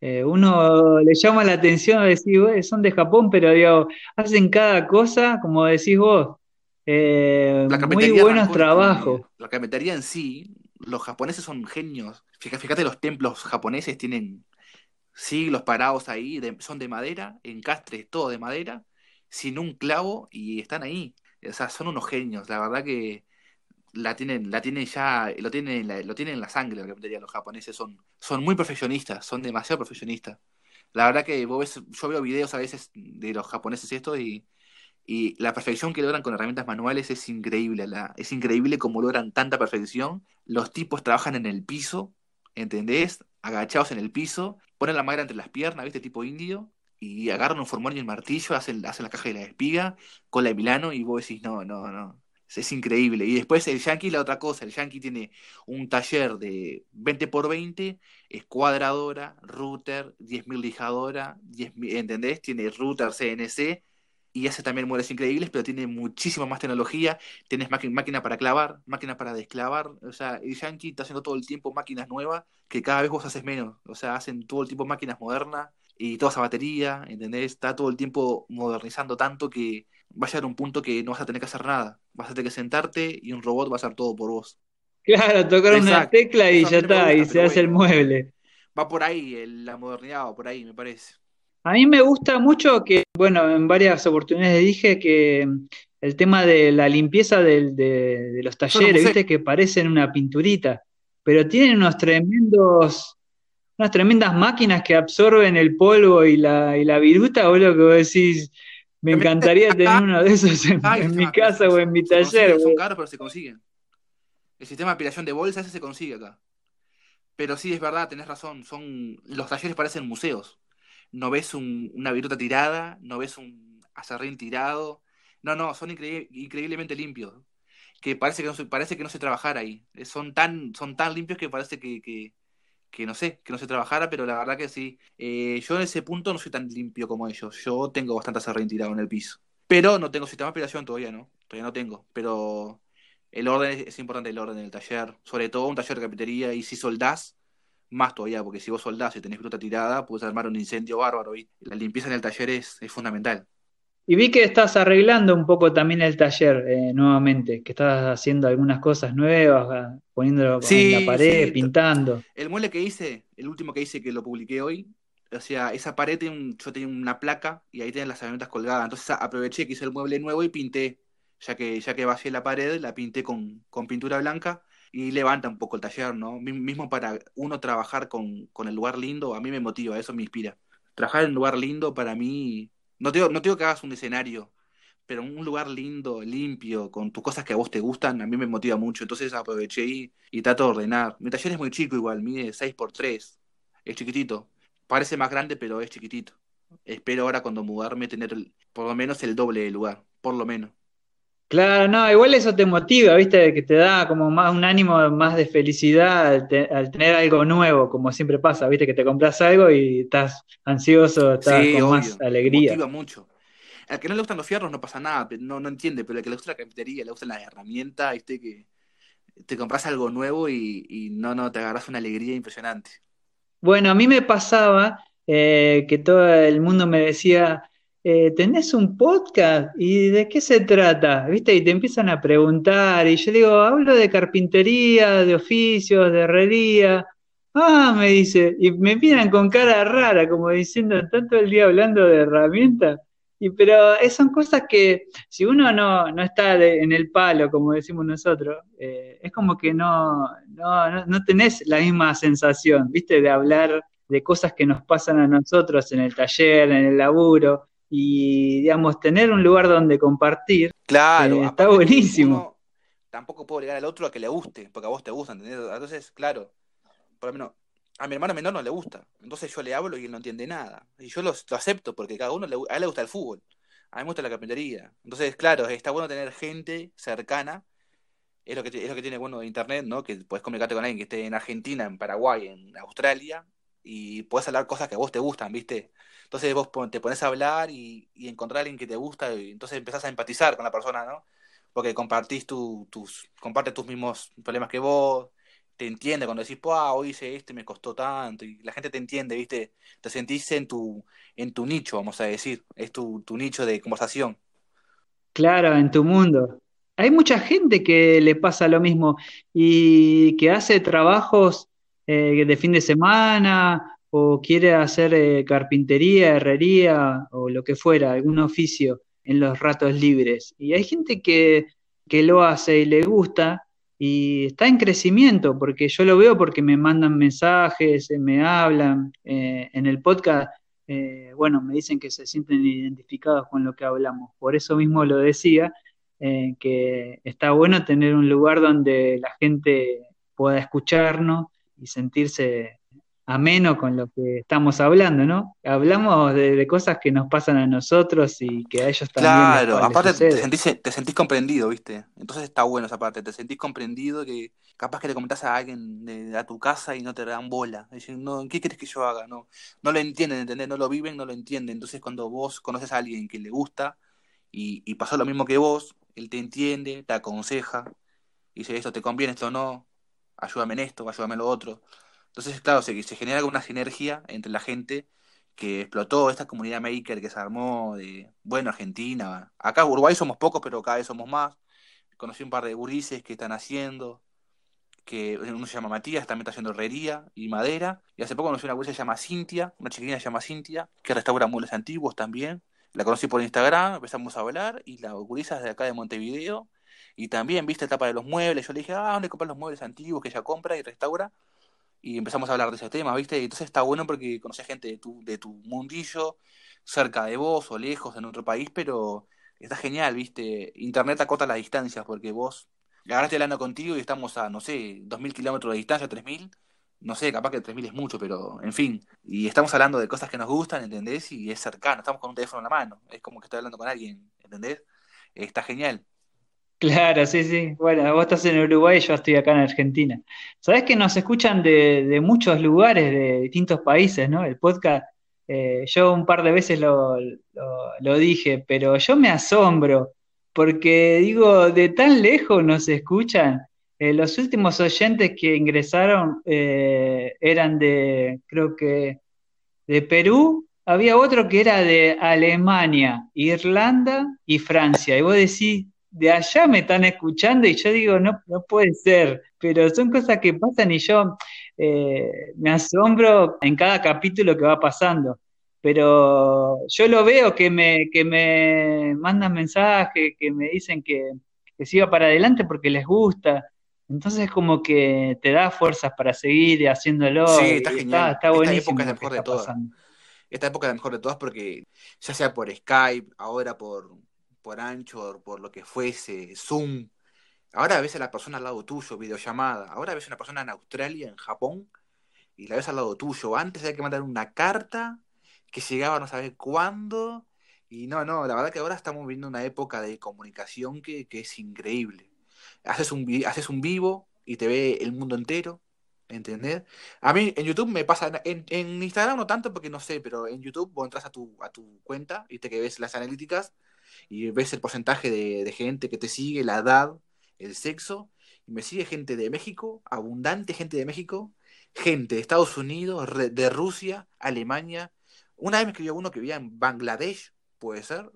Eh, uno le llama la atención decir, "Güey, son de Japón, pero digo, hacen cada cosa, como decís vos, eh, La muy buenos trabajos. la carpintería en sí, los japoneses son genios. Fíjate, fíjate, los templos japoneses tienen siglos parados ahí, son de madera, encastres todo de madera, sin un clavo y están ahí. O sea, son unos genios. La verdad que la tienen, la tienen ya, lo tienen, en la- lo tienen en la sangre. Los japoneses son, son muy profesionistas, son demasiado profesionistas. La verdad que vos ves, yo veo videos a veces de los japoneses estos y, y la perfección que logran con herramientas manuales es increíble. Es increíble cómo logran tanta perfección. Los tipos trabajan en el piso, ¿entendés? Agachados en el piso, ponen la madera entre las piernas, ¿viste? Tipo indio, y agarran un formón y el martillo, hacen, hacen la caja de la espiga con la de Milano y vos decís, no, no, no. Es, es increíble. Y después el Yankee, la otra cosa, el Yankee tiene un taller de 20 por 20, escuadradora, router, 10.000 lijadora, 10.000, ¿entendés? Tiene router CNC y hace también muebles increíbles, pero tiene muchísima más tecnología. Tienes máquina, para clavar, máquina para desclavar. O sea, el Yankee está haciendo todo el tiempo máquinas nuevas que cada vez vos haces menos. O sea, hacen todo el tiempo máquinas modernas y toda esa batería, ¿entendés? Está todo el tiempo modernizando tanto que va a llegar un punto que no vas a tener que hacer nada. Vas a tener que sentarte y un robot va a hacer todo por vos. Claro, tocar una tecla y Eso ya está, y se hace el mueble. Va por ahí el- la modernidad, va por ahí, me parece. A mí me gusta mucho que, bueno, en varias oportunidades dije que el tema de la limpieza de, de los talleres, viste, que parecen una pinturita, pero tienen unos tremendos, unas tremendas máquinas que absorben el polvo y la, y la viruta, boludo, que vos decís, me encantaría tener uno de esos en, mi casa o en mi taller, consiguen, son caros, pero se consiguen. El sistema de aspiración de bolsa ese se consigue acá. Pero sí, es verdad, tenés razón. Son, los talleres parecen museos. No ves un- una viruta tirada, no ves un acerrín tirado. No, no, son increí- increíblemente limpios. Que parece que no se, parece que no se trabajara ahí. Eh, Son tan, son tan limpios que parece que, que, que no sé, que no se trabajara, pero la verdad que sí. Eh, yo en ese punto no soy tan limpio como ellos. Yo tengo bastante acerrín tirado en el piso. Pero no tengo sistema de aspiración todavía, ¿no? Todavía no tengo. Pero el orden es, es importante, el orden del taller. Sobre todo un taller de carpintería. Y si soldás, más todavía, porque si vos soldás y tenés fruta tirada, puedes armar un incendio bárbaro. Y la limpieza en el taller es, es fundamental. Y vi que estás arreglando un poco también el taller eh, nuevamente, que estás haciendo algunas cosas nuevas, ah, poniéndolo en la pared, sí. pintando. El mueble que hice, el último que hice que lo publiqué hoy, o sea, esa pared tiene un- yo tenía una placa y ahí tienen las herramientas colgadas. Entonces aproveché que hice el mueble nuevo y pinté, ya que, ya que vacié la pared, la pinté con, con pintura blanca y levanta un poco el taller, ¿no? Mi- Mismo para uno trabajar con, con el lugar lindo, a mí me motiva, eso me inspira. Trabajar en un lugar lindo para mí, no te digo, no que hagas un escenario, pero un lugar lindo, limpio, con tus cosas que a vos te gustan, a mí me motiva mucho. Entonces aproveché y, y trato de ordenar. Mi taller es muy chico igual, mide 6 por 3 es chiquitito. Parece más grande, pero es chiquitito. Espero ahora cuando mudarme tener el- por lo menos el doble de lugar, por lo menos. Claro, no, igual eso te motiva, ¿viste? Que te da como más un ánimo más de felicidad al, te- al tener algo nuevo, como siempre pasa, ¿viste? Que te compras algo y estás ansioso, estás Sí, con más alegría. motiva mucho. Al que no le gustan los fierros no pasa nada, no, no entiende, pero al que le gusta la carpintería, le gustan las herramientas, viste que te compras algo nuevo y, y no, no, te agarras una alegría impresionante. Bueno, a mí me pasaba eh, que todo el mundo me decía, eh, ¿tenés un podcast? ¿Y de qué se trata? ¿Viste? Y te empiezan a preguntar, y yo digo, hablo de carpintería, de oficios, de herrería. Ah, me dice, y me miran con cara rara, como diciendo, tanto el día hablando de herramientas. Y, pero son cosas que si uno no, no está en el palo, como decimos nosotros, eh, es como que no, no, no, tenés la misma sensación, ¿viste? De hablar de cosas que nos pasan a nosotros en el taller, en el laburo, y, digamos, tener un lugar donde compartir. Claro, eh, está buenísimo. tampoco puedo obligar al otro a que le guste, porque a vos te gusta, ¿entendés? Entonces, claro, por lo menos a mi hermano menor no le gusta. Entonces yo le hablo y él no entiende nada. Y yo lo, acepto porque cada uno, le, a él le gusta el fútbol. A mí me gusta la carpintería. Entonces, claro, está bueno tener gente cercana. Es lo que, es lo que tiene bueno de internet, ¿no? Que puedes comunicarte con alguien que esté en Argentina, en Paraguay, en Australia, y puedes hablar cosas que a vos te gustan, ¿viste? Entonces vos te pones a hablar y, encontrar a alguien que te gusta, y entonces empezás a empatizar con la persona, ¿no? Porque compartís tus, comparte tus mismos problemas que vos, te entiende cuando decís, ah, hoy hice esto y me costó tanto, y la gente te entiende, ¿viste? Te sentís en tu, en tu nicho, vamos a decir, es tu, tu nicho de conversación. Claro, en tu mundo. Hay mucha gente que le pasa lo mismo y que hace trabajos eh, de fin de semana o quiere hacer eh, carpintería, herrería o lo que fuera, algún oficio en los ratos libres. Y hay gente que, que lo hace y le gusta y está en crecimiento, porque yo lo veo porque me mandan mensajes, eh, me hablan eh, en el podcast, bueno, me dicen que se sienten identificados con lo que hablamos. Por eso mismo lo decía, que está bueno tener un lugar donde la gente pueda escucharnos y sentirse ameno con lo que estamos hablando, ¿no? Hablamos de, cosas que nos pasan a nosotros y que a ellos también. Claro, aparte te sentís, te sentís, comprendido, ¿viste? Entonces está bueno esa parte, te sentís comprendido que capaz que le comentás a alguien de, a tu casa y no te dan bola. Dicen, no, ¿qué quieres que yo haga? No, no lo entienden, ¿entendés? No lo viven, no lo entienden. Entonces cuando vos conoces a alguien que le gusta y, y pasó lo mismo que vos, él te entiende, te aconseja, dice esto te conviene, esto no, ayúdame en esto, ayúdame en lo otro. Entonces, claro, se, se genera una sinergia entre la gente que explotó esta comunidad maker que se armó de, bueno, Argentina. Acá Uruguay somos pocos, pero cada vez somos más. Conocí un par de gurises que están haciendo, que uno se llama Matías, también está haciendo herrería y madera. Y hace poco conocí una gurisa que se llama Cintia, una chiquilina se llama Cintia, que restaura muebles antiguos también. La conocí por Instagram, empezamos a hablar y la gurisa es de acá de Montevideo. Y también viste etapa de los muebles. Yo le dije, ah, ¿dónde comprar los muebles antiguos que ella compra y restaura? Y empezamos a hablar de ese tema, ¿viste? Y entonces está bueno porque conoces gente de tu, de tu mundillo, cerca de vos o lejos en otro país, pero está genial, ¿viste? Internet acota las distancias porque vos agarraste hablando contigo y estamos a, no sé, 2.000 kilómetros de distancia, 3.000, no sé, capaz que 3.000 es mucho, pero en fin. Y estamos hablando de cosas que nos gustan, ¿entendés? Y es cercano, estamos con un teléfono en la mano, es como que estoy hablando con alguien, ¿entendés? Está genial. Claro, sí, sí. Bueno, vos estás en Uruguay y yo estoy acá en Argentina. Sabés que nos escuchan de, muchos lugares, de distintos países, ¿no? El podcast, eh, yo un par de veces lo, dije, pero yo me asombro, porque digo, de tan lejos nos escuchan. Eh, los últimos oyentes que ingresaron eh, eran de, creo que, de Perú, había otro que era de Alemania, Irlanda y Francia. Y vos decís, de allá me están escuchando y yo digo, no, no puede ser, pero son cosas que pasan y yo eh, me asombro en cada capítulo que va pasando. Pero yo lo veo que me, que me mandan mensajes, que me dicen que, siga para adelante porque les gusta. Entonces es como que te da fuerzas para seguir haciéndolo. Sí, está genial. Está, buenísimo. Esta época es la mejor de todas. Esta época es la mejor de todas porque ya sea por Skype, ahora por, por Anchor, por lo que fuese, Zoom. Ahora ves a la persona al lado tuyo, videollamada. Ahora ves a una persona en Australia, en Japón, y la ves al lado tuyo. Antes había que mandar una carta que llegaba no sabes cuándo. Y no, no, la verdad que ahora estamos viviendo una época de comunicación que, es increíble. Haces un, haces un vivo y te ve el mundo entero. ¿Entendés? A mí en YouTube me pasa, en, en, Instagram no tanto porque no sé, pero en YouTube vos entras a tu, a tu cuenta y te que ves las analíticas y ves el porcentaje de, gente que te sigue, la edad, el sexo, y me sigue gente de México, abundante gente de México, gente de Estados Unidos, de Rusia, Alemania. Una vez me escribió uno que vivía en Bangladesh, puede ser.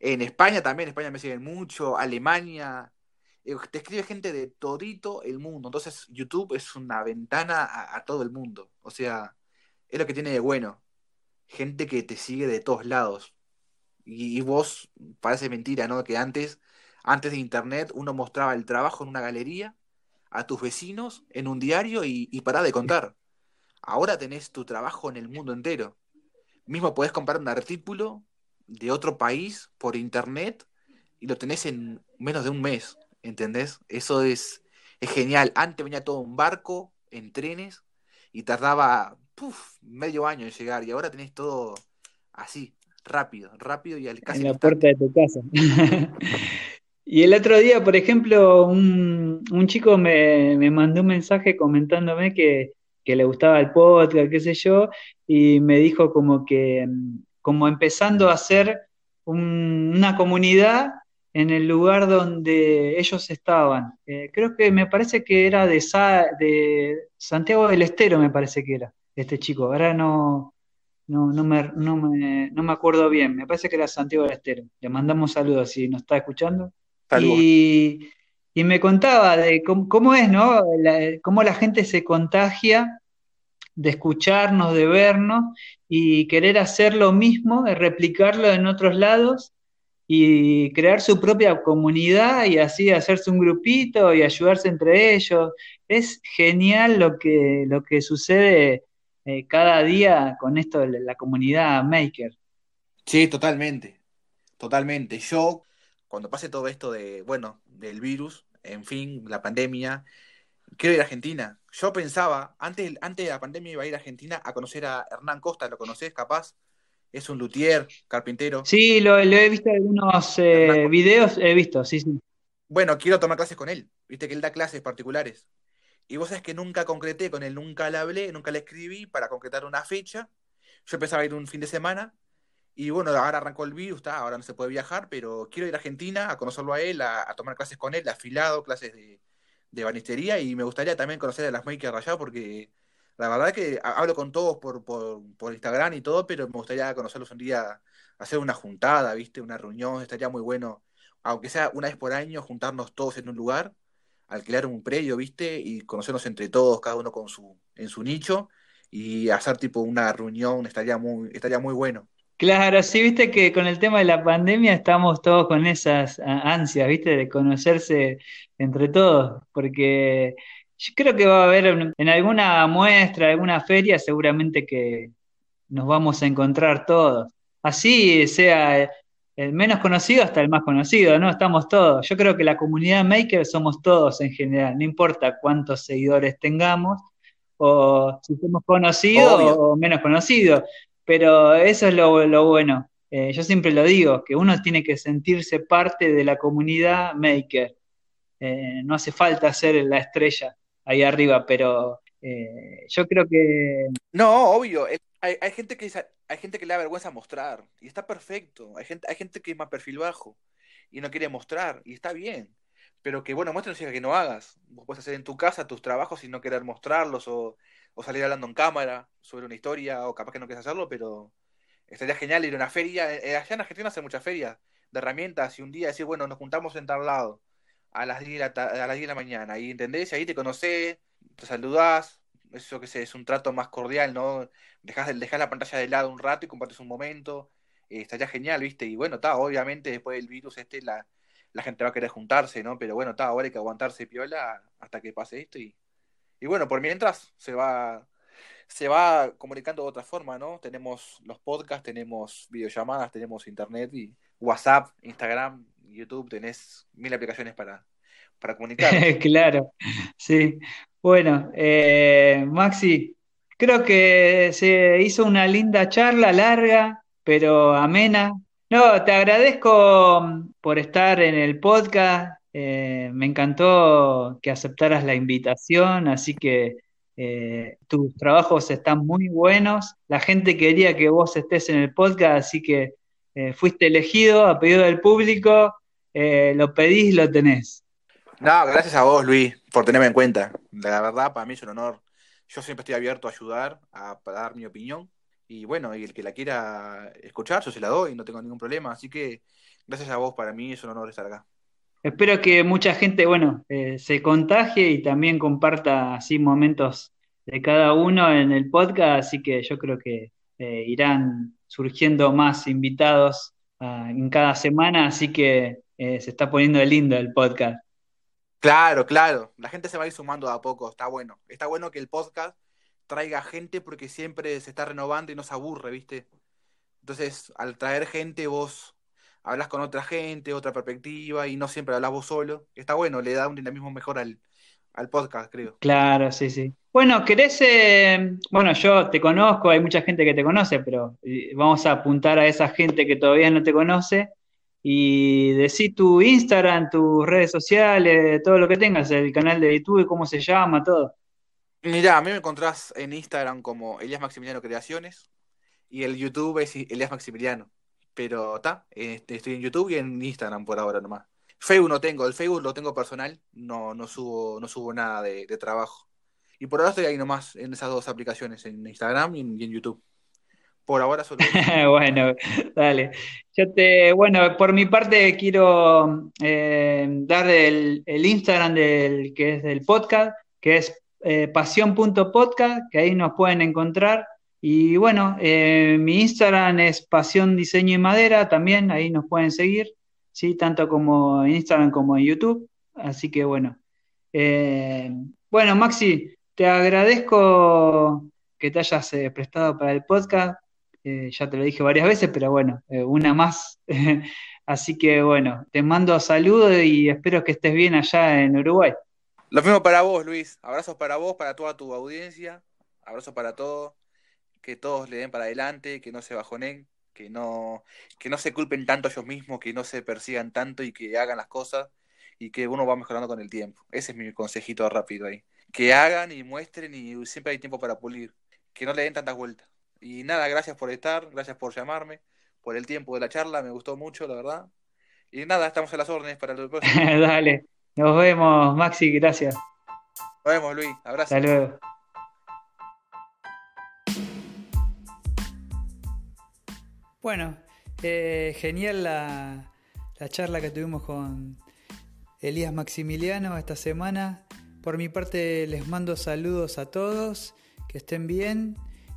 En España también, España me siguen mucho, Alemania. Eh, te escribe gente de todito el mundo. Entonces YouTube es una ventana a todo el mundo. O sea, es lo que tiene de bueno. Gente que te sigue de todos lados Y, vos, parece mentira, ¿no? Que antes, antes de internet, uno mostraba el trabajo en una galería a tus vecinos en un diario y, y pará de contar. Ahora tenés tu trabajo en el mundo entero. Mismo podés comprar un artículo de otro país por internet y lo tenés en menos de un mes, ¿entendés? Eso es, es genial. Antes venía todo en barco, en trenes, y tardaba medio año en llegar, y ahora tenés todo así, rápido, rápido y al casi en la puerta de tu casa. Y el otro día, por ejemplo, un, un chico me, me mandó un mensaje comentándome que, que le gustaba el podcast, qué sé yo, y me dijo como que, como empezando a hacer un- una comunidad en el lugar donde ellos estaban. Eh, creo que me parece que era de, Sa- de Santiago del Estero, me parece que era este chico. Ahora no, no, no me, no me, no me acuerdo bien, me parece que era Santiago del Estero. Le mandamos saludos si nos está escuchando. Saludos. Y, y me contaba de cómo, cómo es, ¿no? La- cómo la gente se contagia de escucharnos, de vernos y querer hacer lo mismo, de replicarlo en otros lados y crear su propia comunidad y así hacerse un grupito y ayudarse entre ellos. Es genial lo que, lo que sucede eh, cada día con esto de la comunidad maker. Sí, totalmente, totalmente. Yo, cuando pase todo esto de, bueno, del virus, en fin, la pandemia, quiero ir a Argentina. Yo pensaba, antes, antes de la pandemia iba a ir a Argentina a conocer a Hernán Costa, ¿lo conocés capaz? Es un luthier, carpintero. Sí, lo, lo he visto en algunos eh, videos, he visto, sí, sí. Bueno, quiero tomar clases con él. Viste que él da clases particulares. Y vos sabés que nunca concreté con él, nunca le hablé, nunca le escribí para concretar una fecha. Yo pensaba ir un fin de semana. Y bueno, ahora arrancó el virus, está, ahora no se puede viajar, pero quiero ir a Argentina a conocerlo a él, a, tomar clases con él, afilado, clases de, de banistería. Y me gustaría también conocer a las makers allá porque la verdad que ha- hablo con todos por, por, por Instagram y todo, pero me gustaría conocerlos un día, hacer una juntada, ¿viste? Una reunión, estaría muy bueno, aunque sea una vez por año, juntarnos todos en un lugar, alquilar un predio, ¿viste? Y conocernos entre todos, cada uno con su, en su nicho, y hacer tipo una reunión, estaría muy, estaría muy bueno. Claro, sí, viste que con el tema de la pandemia estamos todos con esas a- ansias, viste, de conocerse entre todos, porque yo creo que va a haber en alguna muestra, alguna feria, seguramente que nos vamos a encontrar todos. Así sea el menos conocido hasta el más conocido, ¿no? Estamos todos. Yo creo que la comunidad maker somos todos en general, no importa cuántos seguidores tengamos o si somos conocidos Obvio. o menos conocidos, pero eso es lo, lo bueno. Eh, yo siempre lo digo, que uno tiene que sentirse parte de la comunidad maker. Eh, no hace falta ser la estrella ahí arriba, pero eh, yo creo que No, obvio. es- Hay, hay gente que hay gente que le da vergüenza mostrar y está perfecto. Hay gente, hay gente que es más perfil bajo y no quiere mostrar y está bien. Pero que bueno, muestra no significa que no hagas. Vos puedes hacer en tu casa tus trabajos y no querer mostrarlos o, salir hablando en cámara sobre una historia o capaz que no quieres hacerlo, pero estaría genial ir a una feria. Eh, allá en Argentina hacen muchas ferias de herramientas y un día decir, bueno, nos juntamos en tal lado a las 10 de la, a las 10 de la mañana y entendés, ahí te conocés, te saludás, eso que sé, es un trato más cordial, ¿no? Dejás, dejás la pantalla de lado un rato y compartes un momento, eh, estaría genial, ¿viste? Y bueno, está, obviamente después del virus este la, la gente va a querer juntarse, ¿no? Pero bueno, está, ahora hay que aguantarse piola hasta que pase esto y, y bueno, por mientras se va, se va comunicando de otra forma, ¿no? Tenemos los podcasts, tenemos videollamadas, tenemos internet y WhatsApp, Instagram, YouTube, tenés mil aplicaciones para, para comunicarte. Claro, sí. Bueno, eh, Maxi, creo que se hizo una linda charla, larga, pero amena. No, te agradezco mm, por estar en el podcast. eh, me encantó que aceptaras la invitación, así que eh, tus trabajos están muy buenos. La gente quería que vos estés en el podcast, así que fuiste elegido a pedido del público. lo pedís, lo tenés. No, gracias a vos, Luis, por tenerme en cuenta. La verdad, para mí es un honor. Yo siempre estoy abierto a ayudar, a, dar mi opinión. Y bueno, y el que la quiera escuchar, yo se la doy, no tengo ningún problema. Así que gracias a vos, para mí es un honor estar acá. Espero que mucha gente, bueno, eh, se contagie y también comparta así momentos de cada uno en el podcast, así que yo creo que eh, irán surgiendo más invitados en cada semana, así que eh, se está poniendo lindo el podcast. Claro, claro. La gente se va a ir sumando a poco, está bueno. Está bueno que el podcast traiga gente porque siempre se está renovando y no se aburre, ¿viste? Entonces, al traer gente, vos hablas con otra gente, otra perspectiva, y no siempre hablas vos solo. Está bueno, le da un dinamismo mejor al, al podcast, creo. Claro, sí, sí. Bueno, ¿querés? Eh, bueno, yo te conozco, hay mucha gente que te conoce, pero eh, vamos a apuntar a esa gente que todavía no te conoce y decir tu Instagram, tus redes sociales, todo lo que tengas, el canal de YouTube, cómo se llama, todo. Mira, a mí me encontrás en Instagram como Elías Maximiliano Creaciones y el YouTube es Elías Maximiliano. Pero está, estoy en YouTube y en Instagram por ahora nomás. Facebook no tengo, el Facebook lo tengo personal, no, no subo, no subo nada de, trabajo. Y por ahora estoy ahí nomás en esas dos aplicaciones, en Instagram y en, YouTube. Por ahora solo. bueno, dale. Yo te, bueno, por mi parte quiero eh, dar el, Instagram del que es del podcast, que es eh, pasión.podcast, que ahí nos pueden encontrar. Y bueno, eh, mi Instagram es Pasión Diseño y Madera, también ahí nos pueden seguir. ¿sí? tanto como en Instagram como en YouTube. Así que bueno. Eh, bueno, Maxi, te agradezco que te hayas eh, prestado para el podcast. Eh, ya te lo dije varias veces, pero bueno, una más. Así que bueno, te mando saludos y espero que estés bien allá en Uruguay. Lo mismo para vos, Luis. Abrazos para vos, para toda tu audiencia. Abrazos para todos. Que todos le den para adelante, que no se bajonen que no, que no se culpen tanto ellos mismos, que no se persigan tanto y que hagan las cosas y que uno va mejorando con el tiempo. Ese es mi consejito rápido ahí. Que hagan y muestren y siempre hay tiempo para pulir. Que no le den tantas vueltas. Y nada, gracias por estar, gracias por llamarme, por el tiempo de la charla, me gustó mucho, la verdad. Y nada, estamos a las órdenes para el próximo. Dale, nos vemos, Maxi, gracias. Nos vemos, Luis, abrazo. Hasta luego. Bueno, eh, genial la, la charla que tuvimos con Elías Maximiliano esta semana. Por mi parte les mando saludos a todos, que estén bien